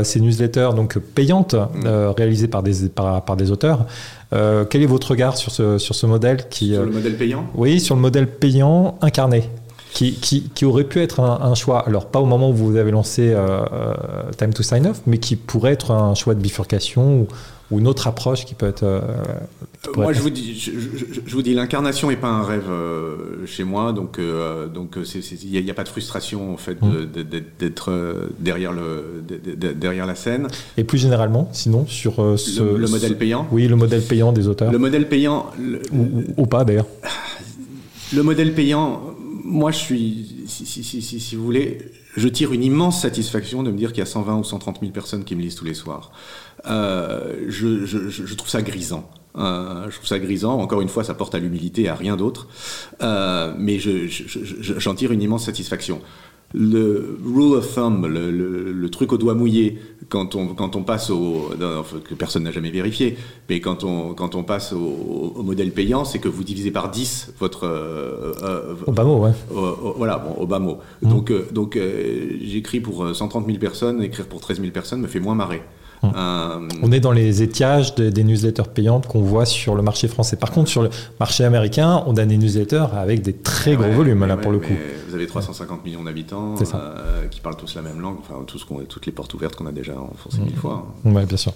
ces newsletters donc payantes mm. réalisées par des, par, par des auteurs. quel est votre regard sur ce, sur ce modèle qui, Sur le modèle payant? Oui, sur le modèle payant incarné qui, qui, aurait pu être un, choix, alors pas au moment où vous avez lancé euh, euh, Time to Sign Off, mais qui pourrait être un choix de bifurcation ou, une autre approche qui peut être. Euh, moi, je vous dis, je, vous dis, l'incarnation n'est pas un rêve chez moi, donc donc il n'y a, pas de frustration en fait mmh. d'être derrière le derrière la scène. Et plus généralement, sinon sur ce, le, modèle payant. Oui, le modèle payant des auteurs. Le modèle payant. ou, ou, pas d'ailleurs. Le modèle payant, moi, je suis, si, si, si, si, vous voulez, je tire une immense satisfaction de me dire qu'il y a 120 ou 130 000 personnes qui me lisent tous les sours. Euh, je, je, je, trouve ça grisant. Euh, je trouve ça grisant. Encore une fois, ça porte à l'humilité et à rien d'autre. Euh, mais j'en tire une immense satisfaction le rule of thumb, le, le, le, truc au doigt mouillé, quand on, quand on passe au. que personne n'a jamais vérifié, mais quand on, quand on passe au, au modèle payant, c'est que vous divisez par 10 votre. Euh, euh, au bas mot, ouais. voilà, bon, au bas mot. Mmh. Donc, euh, donc euh, j'écris pour 130 000 personnes, écrire pour 13 000 personnes me fait moins marrer. Hum. Euh, on est dans les étiages des, newsletters payantes qu'on voit sur le marché français. Par contre, sur le marché américain, on a des newsletters avec des très gros volumes, là, pour le coup. Vous avez 350 millions d'habitants euh, qui parlent tous la même langue, enfin, tous, toutes les portes ouvertes qu'on a déjà enfoncées mille fois. Oui, bien sûr.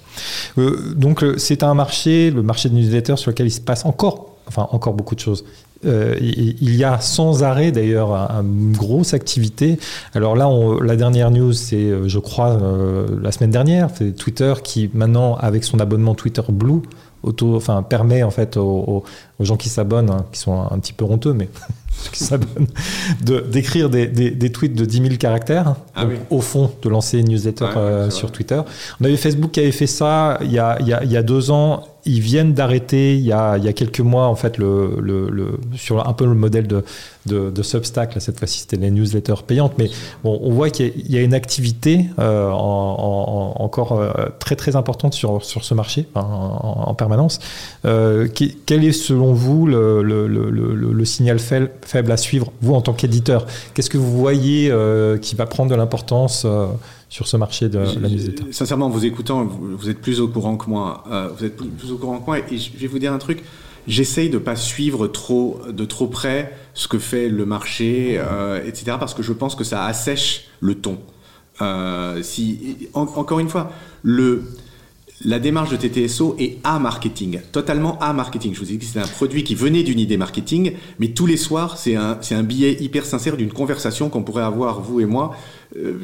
Euh, donc, c'est un marché, le marché de newsletters, sur lequel il se passe encore, enfin, encore beaucoup de choses. Euh, il y a sans arrêt d'ailleurs une grosse activité. Alors là, la dernière news, c'est, euh, je crois, euh, la semaine dernière, c'est Twitter qui maintenant, avec son abonnement Twitter Blue, auto, enfin, permet en fait aux, gens qui s'abonnent, hein, qui sont un, petit peu honteux, mais qui s'abonnent, de, d'écrire des, des, tweets de 10 000 caractères, ah au fond, de lancer une newsletter sur Twitter. On avait Facebook qui avait fait ça il y a, il y a, il y a deux ans ils viennent d'arrêter il, y a, il y a quelques mois en fait le, le, le, sur un peu le modèle de, de, de Substack. Là, cette fois-ci, c'était les newsletters payantes, mais bon, on voit qu'il y, a une activité euh, en, en, encore euh, très très importante sur, sur ce marché en, en, permanence. Euh, qui, quel est selon vous le, le, le signal faible à suivre, vous en tant qu'éditeur? Qu'est-ce que vous voyez qui va prendre de l'importance sur ce marché de la newsletter? Sincèrement, en vous écoutant, vous, êtes plus au courant que moi. Vous êtes plus, au courant que moi. Et je vais vous dire un truc. J'essaye de pas suivre trop de trop près ce que fait le marché, euh, etc. Parce que je pense que ça assèche le ton. Euh, si encore une fois, le la démarche de TTSO est à marketing, totalement à marketing. Je vous ai dit que c'était un produit qui venait d'une idée marketing, mais tous les soirs, c'est un, c'est un billet hyper sincère d'une conversation qu'on pourrait avoir, vous et moi,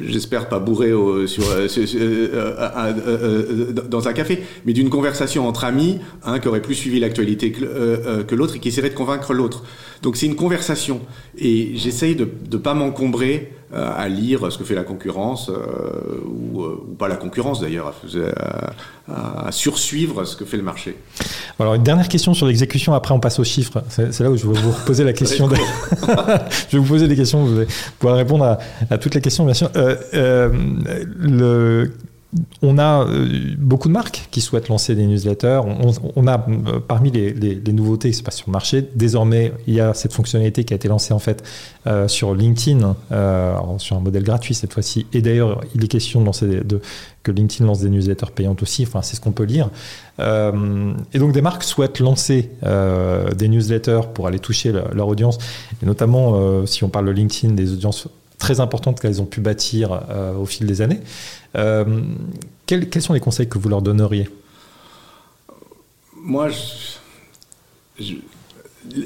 j'espère pas bourré sur, euh, euh, dans un café, mais d'une conversation entre amis, hein, qui aurait plus suivi l'actualité que, que l'autre et qui essaierait de convaincre l'autre. Donc c'est une conversation. Et j'essaye de ne pas m'encombrer à lire ce que fait la concurrence, ou, ou, pas la concurrence d'ailleurs, à, à, sursuivre ce que fait le marché. Alors une dernière question sur l'exécution, après on passe aux chiffres. C'est là où je vais vous poser la question. je vais vous poser des questions, vous allez pouvoir répondre à, toutes les questions, bien sûr. Euh, euh, on a euh, beaucoup de marques qui souhaitent lancer des newsletters. On, a euh, parmi les, nouveautés qui se passent sur le marché, désormais, il y a cette fonctionnalité qui a été lancée en fait euh, sur LinkedIn, sur un modèle gratuit cette fois-ci. Et d'ailleurs, il est question de lancer que LinkedIn lance des newsletters payantes aussi. Enfin, c'est ce qu'on peut lire. et donc, des marques souhaitent lancer des newsletters pour aller toucher leur, audience, et notamment si on parle de LinkedIn, des audiences très importantes qu'elles ont pu bâtir au fil des années. Euh, quels, sont les conseils que vous leur donneriez? Moi,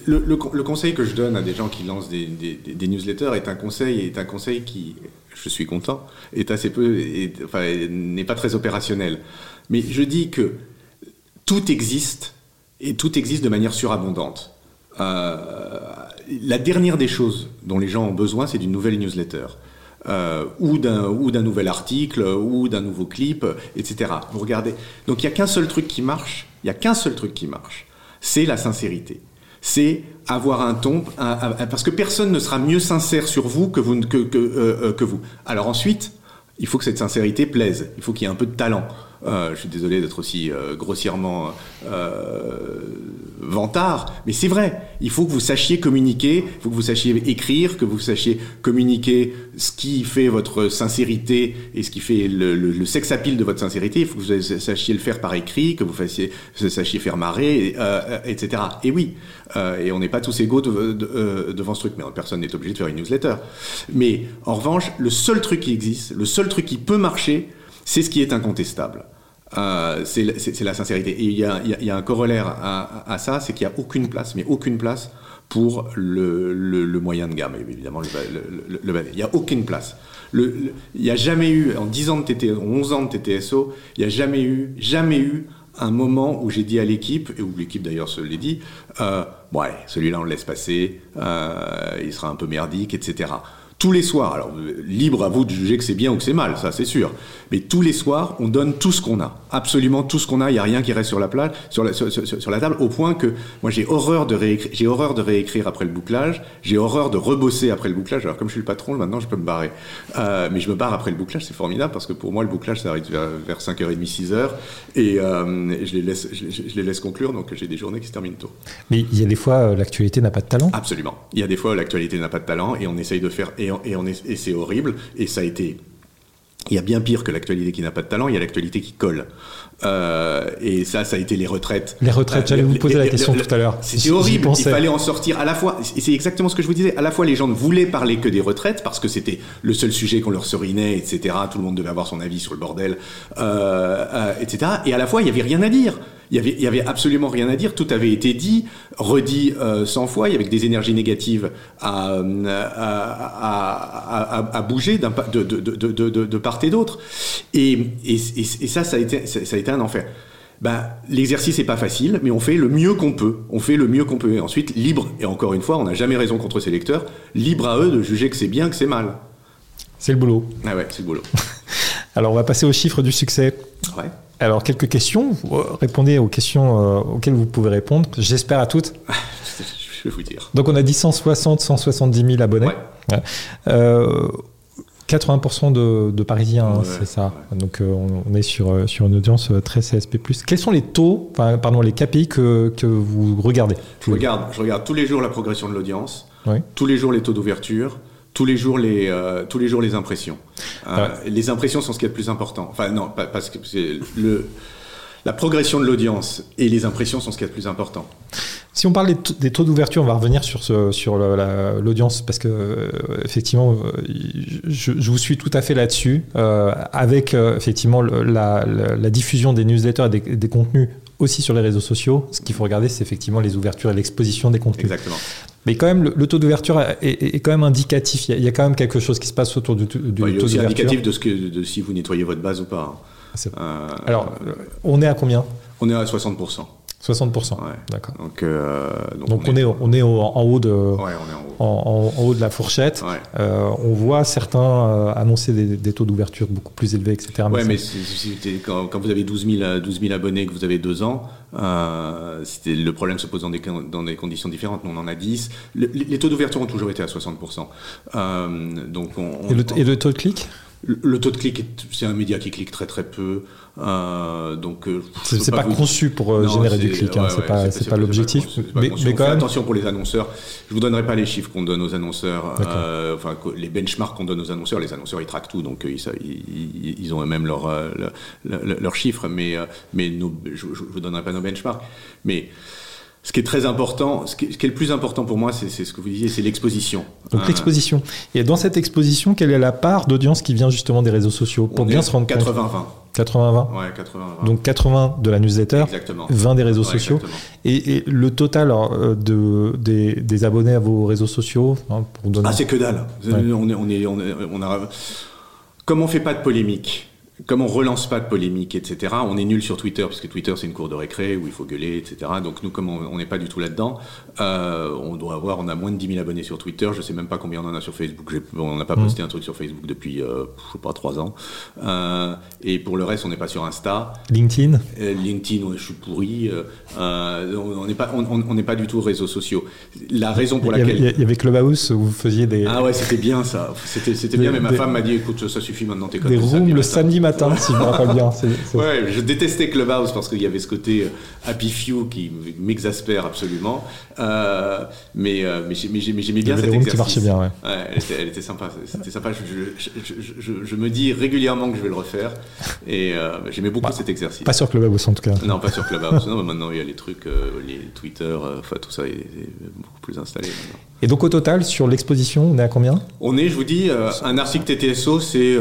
le, conseil que je donne à des gens qui lancent des, newsletters est un conseil, est un conseil qui, je suis content, est assez peu, n'est pas très opérationnel. Mais je dis que tout existe et tout existe de manière surabondante. Euh, la dernière des choses dont les gens ont besoin, c'est d'une nouvelle newsletter. Euh, ou d'un nouvel article, ou d'un nouveau clip, etc. Vous regardez. Donc il n'y a qu'un seul truc qui marche, il a qu'un seul truc qui marche, c'est la sincérité. C'est avoir un ton, parce que personne ne sera mieux sincère sur vous que vous. Euh, euh, que vous. Alors ensuite, il faut que cette sincérité plaise, il faut qu'il y ait un peu de talent. Euh, je suis désolé d'être aussi euh, grossièrement euh, vantard, mais c'est vrai. Il faut que vous sachiez communiquer, il faut que vous sachiez écrire, que vous sachiez communiquer ce qui fait votre sincérité et ce qui fait le, le, le sex appeal de votre sincérité. Il faut que vous sachiez le faire par écrit, que vous fassiez, sachiez faire marrer, etc. Et oui, et on n'est pas tous égaux devant ce truc, mais personne n'est obligé de faire une newsletter. Mais en revanche, le seul truc qui existe, le seul truc qui peut marcher, c'est ce qui est incontestable. Euh, c'est la sincérité. Et il y a, un corollaire à, ça, c'est qu'il n'y a aucune place, mais aucune place pour le, moyen de gamme, évidemment, le, Il n'y a aucune place. il n'y a jamais eu, en 10 ans de TTSO, 11 ans de TTSO, il n'y a jamais eu, jamais eu un moment où j'ai dit à l'équipe, et où l'équipe d'ailleurs se l'est dit, euh, ouais, celui-là on le laisse passer, euh, il sera un peu merdique, etc tous les soirs, alors libre à vous de juger que c'est bien ou que c'est mal, ça c'est sûr, mais tous les soirs, on donne tout ce qu'on a, absolument tout ce qu'on a, il n'y a rien qui reste sur la, plage, sur, la, sur, la table, au point que moi j'ai horreur, de j'ai horreur de réécrire après le bouclage, j'ai horreur de rebosser après le bouclage, alors comme je suis le patron, maintenant je peux me barrer. Euh, mais je me barre après le bouclage, c'est formidable, parce que pour moi le bouclage ça arrive vers, 5h30, 6h, et, euh, je, les laisse, je, les laisse conclure, donc j'ai des journées qui se terminent tôt. Mais il y a des fois, euh, l'actualité n'a pas de talent. Absolument. Il y a des fois, l'actualité n'a pas de talent, et on essaye de faire... Et et, c'est horrible. Et ça a été il y a bien pire que l'actualité qui n'a pas de talent, il y a l'actualité qui colle. Euh, et ça, ça a été les retraites. Les retraites, j'allais vous poser la question tout à l'heure. C'était horrible, il fallait en sortir à la fois, et c'est exactement ce que je vous disais, à la fois les gens ne voulaient parler que des retraites, parce que c'était le seul sujet qu'on leur serinait, etc. Tout le monde devait avoir son avis sur le bordel, euh, euh, etc. Et à la fois, il n'y avait rien à dire il y avait, il y avait absolument rien à dire. Tout avait été dit, redit euh, 100 fois. Il y avait des énergies négatives à, à, à, à bouger de, de, de, de, part et d'autre. Et, et, et, ça, ça a été, ça a été un enfer. Ben, l'exercice n'est pas facile, mais on fait le mieux qu'on peut. On fait le mieux qu'on peut. Et ensuite, libre, et encore une fois, on n'a jamais raison contre ses lecteurs, libre à eux de juger que c'est bien, que c'est mal. C'est le boulot. Ah ouais, c'est le boulot. Alors, on va passer aux chiffres du succès. Ouais. Alors, quelques questions. Répondez aux questions euh, auxquelles vous pouvez répondre. J'espère à toutes. Je vais vous dire. Donc, on a dit 160, 170 000 abonnés. Ouais. Euh, 80% de, Parisiens, hein, c'est ça. Donc, euh, on, est sur, euh, sur une audience très CSP+. Quels sont les taux, enfin, pardon, les KPI que, que vous regardez? Je regarde, je regarde tous les jours la progression de l'audience, tous les jours les taux d'ouverture, tous les jours les euh, tous les jours les impressions. Euh, les impressions sont ce qui est le plus important. Enfin non, parce que c'est le la progression de l'audience et les impressions sont ce qui est le plus important. Si on parle des taux d'ouverture, on va revenir sur, ce, sur l'audience parce que euh, effectivement, je, je, vous suis tout à fait là-dessus. avec effectivement la, la, diffusion des newsletters et des, des, contenus aussi sur les réseaux sociaux, ce qu'il faut regarder, c'est effectivement les ouvertures et l'exposition des contenus. Exactement. Mais quand même, le, taux d'ouverture est, quand même indicatif. Il y, a, quand même quelque chose qui se passe autour du, du bah, y a aussi indicatif de, ce que, de si vous nettoyez votre base ou pas. Hein. Euh, Alors, on est à combien? On est à 60%. 60%. D'accord. Donc, euh, donc, on, est, on est en haut de, en, haut. de la fourchette. Euh, on voit certains euh, annoncer des, taux d'ouverture beaucoup plus élevés, etc. Oui, mais, quand, vous avez 12 000, 12 000 abonnés, que vous avez deux ans, le problème se pose dans des, dans des conditions différentes. Nous, on en a 10. les taux d'ouverture ont toujours été à 60%. donc et, le, et le taux de clic? Le taux de clic, c'est un média qui clique très très peu. Euh, donc, euh, c'est pas, conçu pour euh, générer du clic, hein, c'est pas, pas l'objectif. Mais, mais, quand même. Attention pour les annonceurs. Je vous donnerai pas les chiffres qu'on donne aux annonceurs, euh, enfin les benchmarks qu'on donne aux annonceurs. Les annonceurs ils traquent tout, donc ils, ils, ils ont eux-mêmes leurs leur, chiffres, mais mais nous, je, je, vous donnerai pas nos benchmarks. Mais ce qui est très important, ce qui est, le plus important pour moi, c'est ce que vous disiez, c'est l'exposition. Donc l'exposition. Et dans cette exposition, quelle est la part d'audience qui vient justement des réseaux sociaux pour bien se rendre 80 compte 80-20 Ouais, 80-20. Donc 80 de la newsletter, 20 des réseaux sociaux. Et, le total euh, de, des, abonnés à vos réseaux sociaux hein, pour donner... Ah, c'est que dalle. On, est, on, est, on, on a... Comme on fait pas de polémique, comme on relance pas de polémique, etc., on est nul sur Twitter, parce que Twitter c'est une cour de récré où il faut gueuler, etc. Donc nous, comme on n'est pas du tout là-dedans, euh, on doit avoir, on a moins de 10 000 abonnés sur Twitter, je sais même pas combien on en a sur Facebook. On n'a pas mmh. posté un truc sur Facebook depuis, euh, je sais pas, 3 ans. Euh, et pour le reste, on n'est pas sur Insta. LinkedIn LinkedIn, je suis pourri. on n'est pas, on n'est pas du tout réseaux sociaux. La raison pour laquelle il y avait Clubhouse où vous faisiez des. Ah ouais, c'était bien ça. C'était bien, mais ma femme m'a dit, écoute, ça suffit maintenant, t'es Des rooms le samedi matin si je me rappelle bien. Ouais, je détestais Clubhouse parce qu'il y avait ce côté Happy Few qui m'exaspère absolument. Euh, mais, euh, mais j'aimais bien cet exercice. qui marchait bien, ouais. ouais elle, était, elle, était, sympa. C'était sympa. Je, je, je, me dis régulièrement que je vais le refaire. Et euh, j'aimais beaucoup bah, cet exercice. Pas sur Clubhouse en tout cas. Non, pas sur Clubhouse. non, maintenant il y a les trucs, les Twitter, enfin tout ça est, beaucoup plus installé. Et donc au total, sur l'exposition, on est à combien? On est, je vous dis, un article TTSO, c'est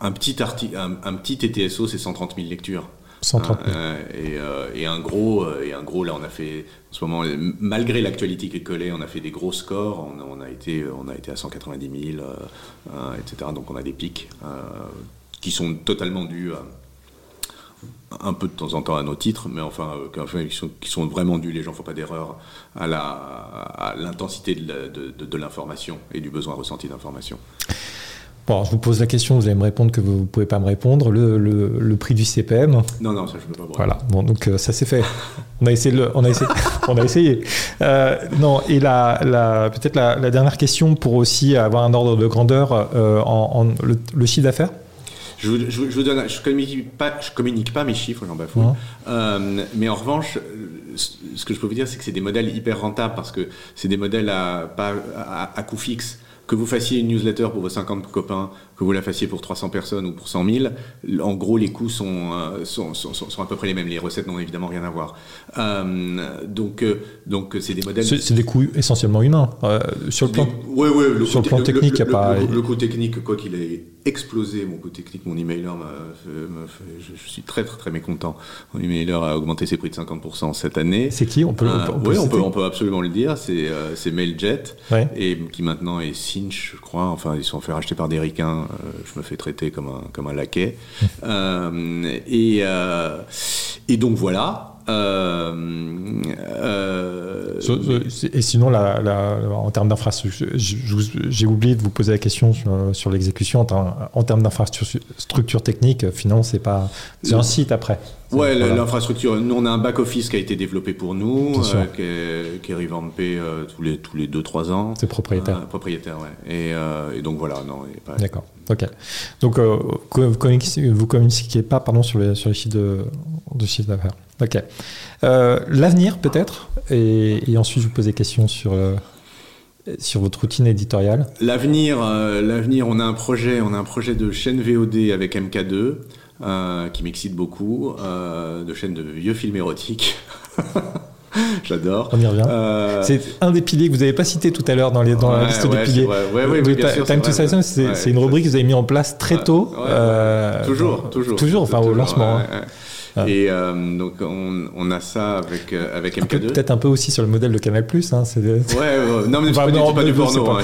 un petit, un, petit TTSO, c'est 130 000 lectures. 130 000. Euh, euh, et, un gros, euh, et un gros, là, on a fait, en ce moment, malgré l'actualité qui est collée, on a fait des gros scores. On, a, été, on a été à 190 000, etc. Donc on a des pics qui sont totalement dus un peu de temps en temps à nos titres, mais enfin, qui, sont, vraiment dus, les gens ne font pas d'erreur, à l'intensité de l'information et du besoin ressenti d'information. Bon, je vous pose la question, vous allez me répondre que vous ne pouvez pas me répondre. Le, le, prix du CPM Non, non, ça je ne peux pas. Voilà, bon, donc euh, ça c'est fait. On a essayé. Le, on a essayé. on a essayé. Euh, non, et la, la peut-être la, dernière question pour aussi avoir un ordre de grandeur euh, en, le, chiffre d'affaires je, je, vous donne, je communique pas, je communique pas mes chiffres, j'en bafouille. mais en revanche, ce que je peux vous dire, c'est que c'est des modèles hyper rentables parce que c'est des modèles à, pas à, à coût fixe que vous fassiez une newsletter pour vos 50 copains, que vous la fassiez pour 300 personnes ou pour 100 000, en gros, les coûts euh, sont, sont, sont, à peu près les mêmes. Les recettes n'ont évidemment rien à voir. Euh, donc, euh, donc c'est des modèles. C'est des coûts essentiellement humains. sur le plan, ouais, ouais, le, sur le plan technique, il n'y a pas. Le, coût technique, quoi qu'il ait explosé, mon coût technique, mon emailer, je, je, suis très, très, très mécontent. Mon emailer a augmenté ses prix de 50% cette année. C'est qui? On peut, on peut, oui, on peut, on peut, absolument le dire. C'est Mailjet, et qui maintenant est Cinch, je crois. Enfin, ils sont fait racheter par des ricains euh, je me fais traiter comme un, comme un laquais. Euh, et, euh, et donc voilà. et sinon, en termes d'infrastructure, j'ai oublié de vous poser la question sur, l'exécution. En, termes d'infrastructure technique, finalement, c'est pas. C'est un site après. Ouais, l'infrastructure. Nous, on a un back-office qui a été développé pour nous, euh, qui, est, qui, est, revampé euh, tous les tous les deux trois ans. C'est propriétaire. Euh, propriétaire, ouais. Et, et, donc voilà, non. D'accord. Ok. Donc vous communiquez, vous communiquez pas, pardon, sur les sur chiffres de, de chiffre d'affaires. Ok. L'avenir peut-être, et, ensuite je vous pose des questions sur sur votre routine éditoriale. L'avenir, l'avenir, on a un projet, on a un projet de chaîne VOD avec MK2. Euh, qui m'excite beaucoup, euh, de chaînes de vieux films érotiques. J'adore. On y revient. Euh, c'est un des piliers que vous n'avez pas cité tout à l'heure dans, les, dans la liste des piliers. Ouais, ouais, Time to Silence, c'est une rubrique que vous avez mis en place très tôt. toujours, toujours. Toujours, enfin au lancement. Hein. Et euh, donc on, on, a ça avec euh, avec MK2. Peut-être un peu aussi sur le modèle de Canal Plus. Hein, ouais, ouais, non mais enfin, c'est pas, du porno. Hein,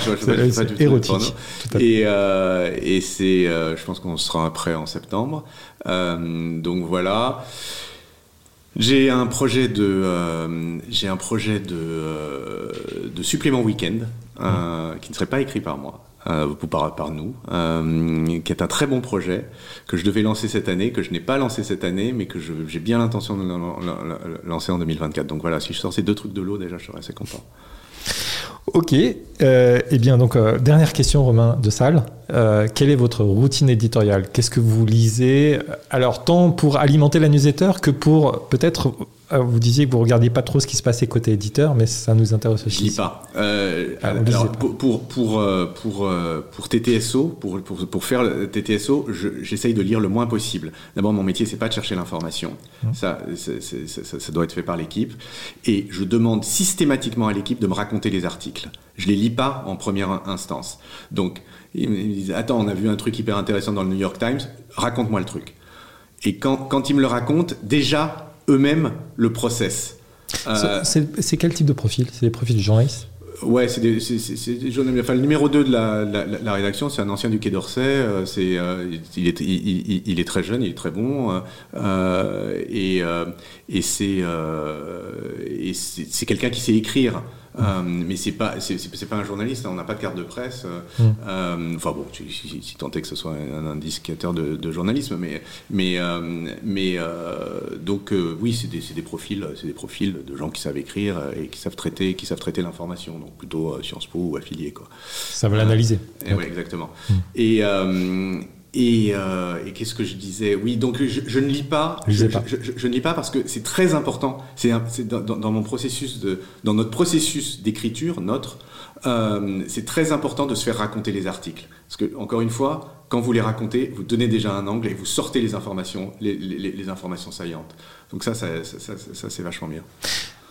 c'est érotique. Et, euh, et c'est, euh, je pense qu'on sera prêt en septembre. Euh, donc voilà. J'ai un projet de, euh, j'ai un projet de, de supplément week-end mmh. qui ne serait pas écrit par moi euh, par, par nous, euh, qui est un très bon projet que je devais lancer cette année, que je n'ai pas lancé cette année, mais que j'ai bien l'intention de lancer en 2024. Donc voilà, si je sors ces deux trucs de l'eau, déjà, je serais assez content. Ok. Euh, eh bien, donc, euh, dernière question, Romain de Salle. Euh, quelle est votre routine éditoriale? Qu'est-ce que vous lisez? Alors, tant pour alimenter la newsletter que pour peut-être. Euh, vous disiez que vous regardiez pas trop ce qui se passait côté éditeur, mais ça nous intéresse Je aussi. lis pas. Euh, Ah, alors, pas. pour pour pour euh, pour, euh, pour TTSO, pour, pour pour faire le TTSO, je- j'essaye de lire le moins possible. D'abord, mon métier c'est pas de chercher l'information. Mmh. Ça, ça, ça doit être fait par l'équipe. Et je demande systématiquement à l'équipe de me raconter les articles. Je les lis pas en première instance. Donc, ils me disent attends, on a vu un truc hyper intéressant dans le New York Times. Raconte-moi le truc. Et quand quand ils me le racontent, déjà eux-mêmes le process. Euh, C'est quel type de profil? C'est des profils de journalistes? Ouais, c'est des, des journalistes. Enfin, le numéro 2 de la, la, rédaction, c'est un ancien du Quai d'Orsay. euh, c'est, euh, il, est, il, il- il est très jeune, il est très bon. euh, et, et c'est quelqu'un qui sait écrire. Euh, mais c'est pas c'est, pas un journaliste, hein, on n'a pas de carte de presse. euh, Mm. euh, enfin bon, si, si, si tant est que ce soit un indicateur de, de journalisme, mais mais euh, mais donc oui, c'est des, des profils, c'est des profils de gens qui savent écrire et qui savent traiter, qui savent traiter l'information, donc plutôt Sciences Po ou affiliés quoi. Ça va l'analyser. Et ouais, exactement. Et euh, et, euh, et qu'est-ce que je disais? Oui, donc je, je ne lis pas. Je, Lisez pas. je- je- je ne lis pas parce que c'est très important. C'est dans, mon processus de, dans notre processus d'écriture, notre, euh, c'est très important de se faire raconter les articles. Parce que encore une fois, quand vous les racontez, vous donnez déjà un angle et vous sortez les informations, les, les- les informations saillantes. Donc ça, ça- ça, c'est vachement bien.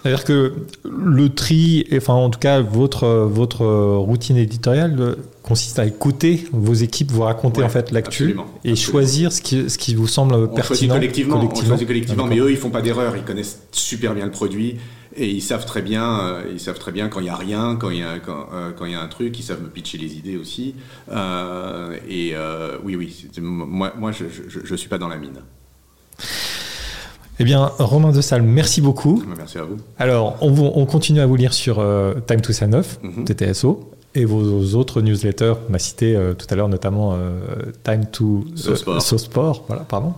C'est-à-dire que le tri, enfin en tout cas votre, votre routine éditoriale euh, consiste à écouter vos équipes vous raconter Ouais, en fait l'actu et absolument. choisir ce qui, ce qui vous semble On choisit pertinent collectivement, on choisit collectivement, mais eux, ils font pas d'erreur, ils connaissent super bien le produit et ils savent très bien, euh, ils savent très bien quand il y a rien, quand il y a quand, euh, quand y a un truc, ils savent me pitcher les idées aussi. Euh, et euh, oui, oui, moi, moi, je, je, je suis pas dans la mine. Eh bien, Romain de Salle, merci beaucoup. Merci à vous. Alors, on, vous- on continue à vous lire sur euh, Time to Off, Mhm. TTSO, et vos autres newsletters. On a cité euh, tout à l'heure notamment euh, Time to So Sport. So Sport, voilà, pardon.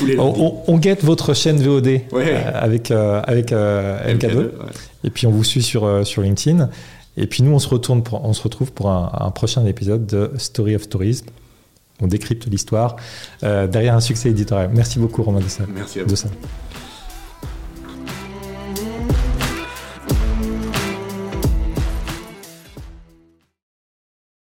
Tous les On, lundis. on, on guette votre chaîne VOD Ouais. avec, avec euh, LK2. ouais. Et puis on vous suit sur, sur LinkedIn. Et puis nous, on se, retourne pour, on se retrouve pour un, un prochain épisode de Story of Stories. On décrypte l'histoire euh, derrière un succès éditorial. Merci beaucoup, Romain de. Merci à vous. De.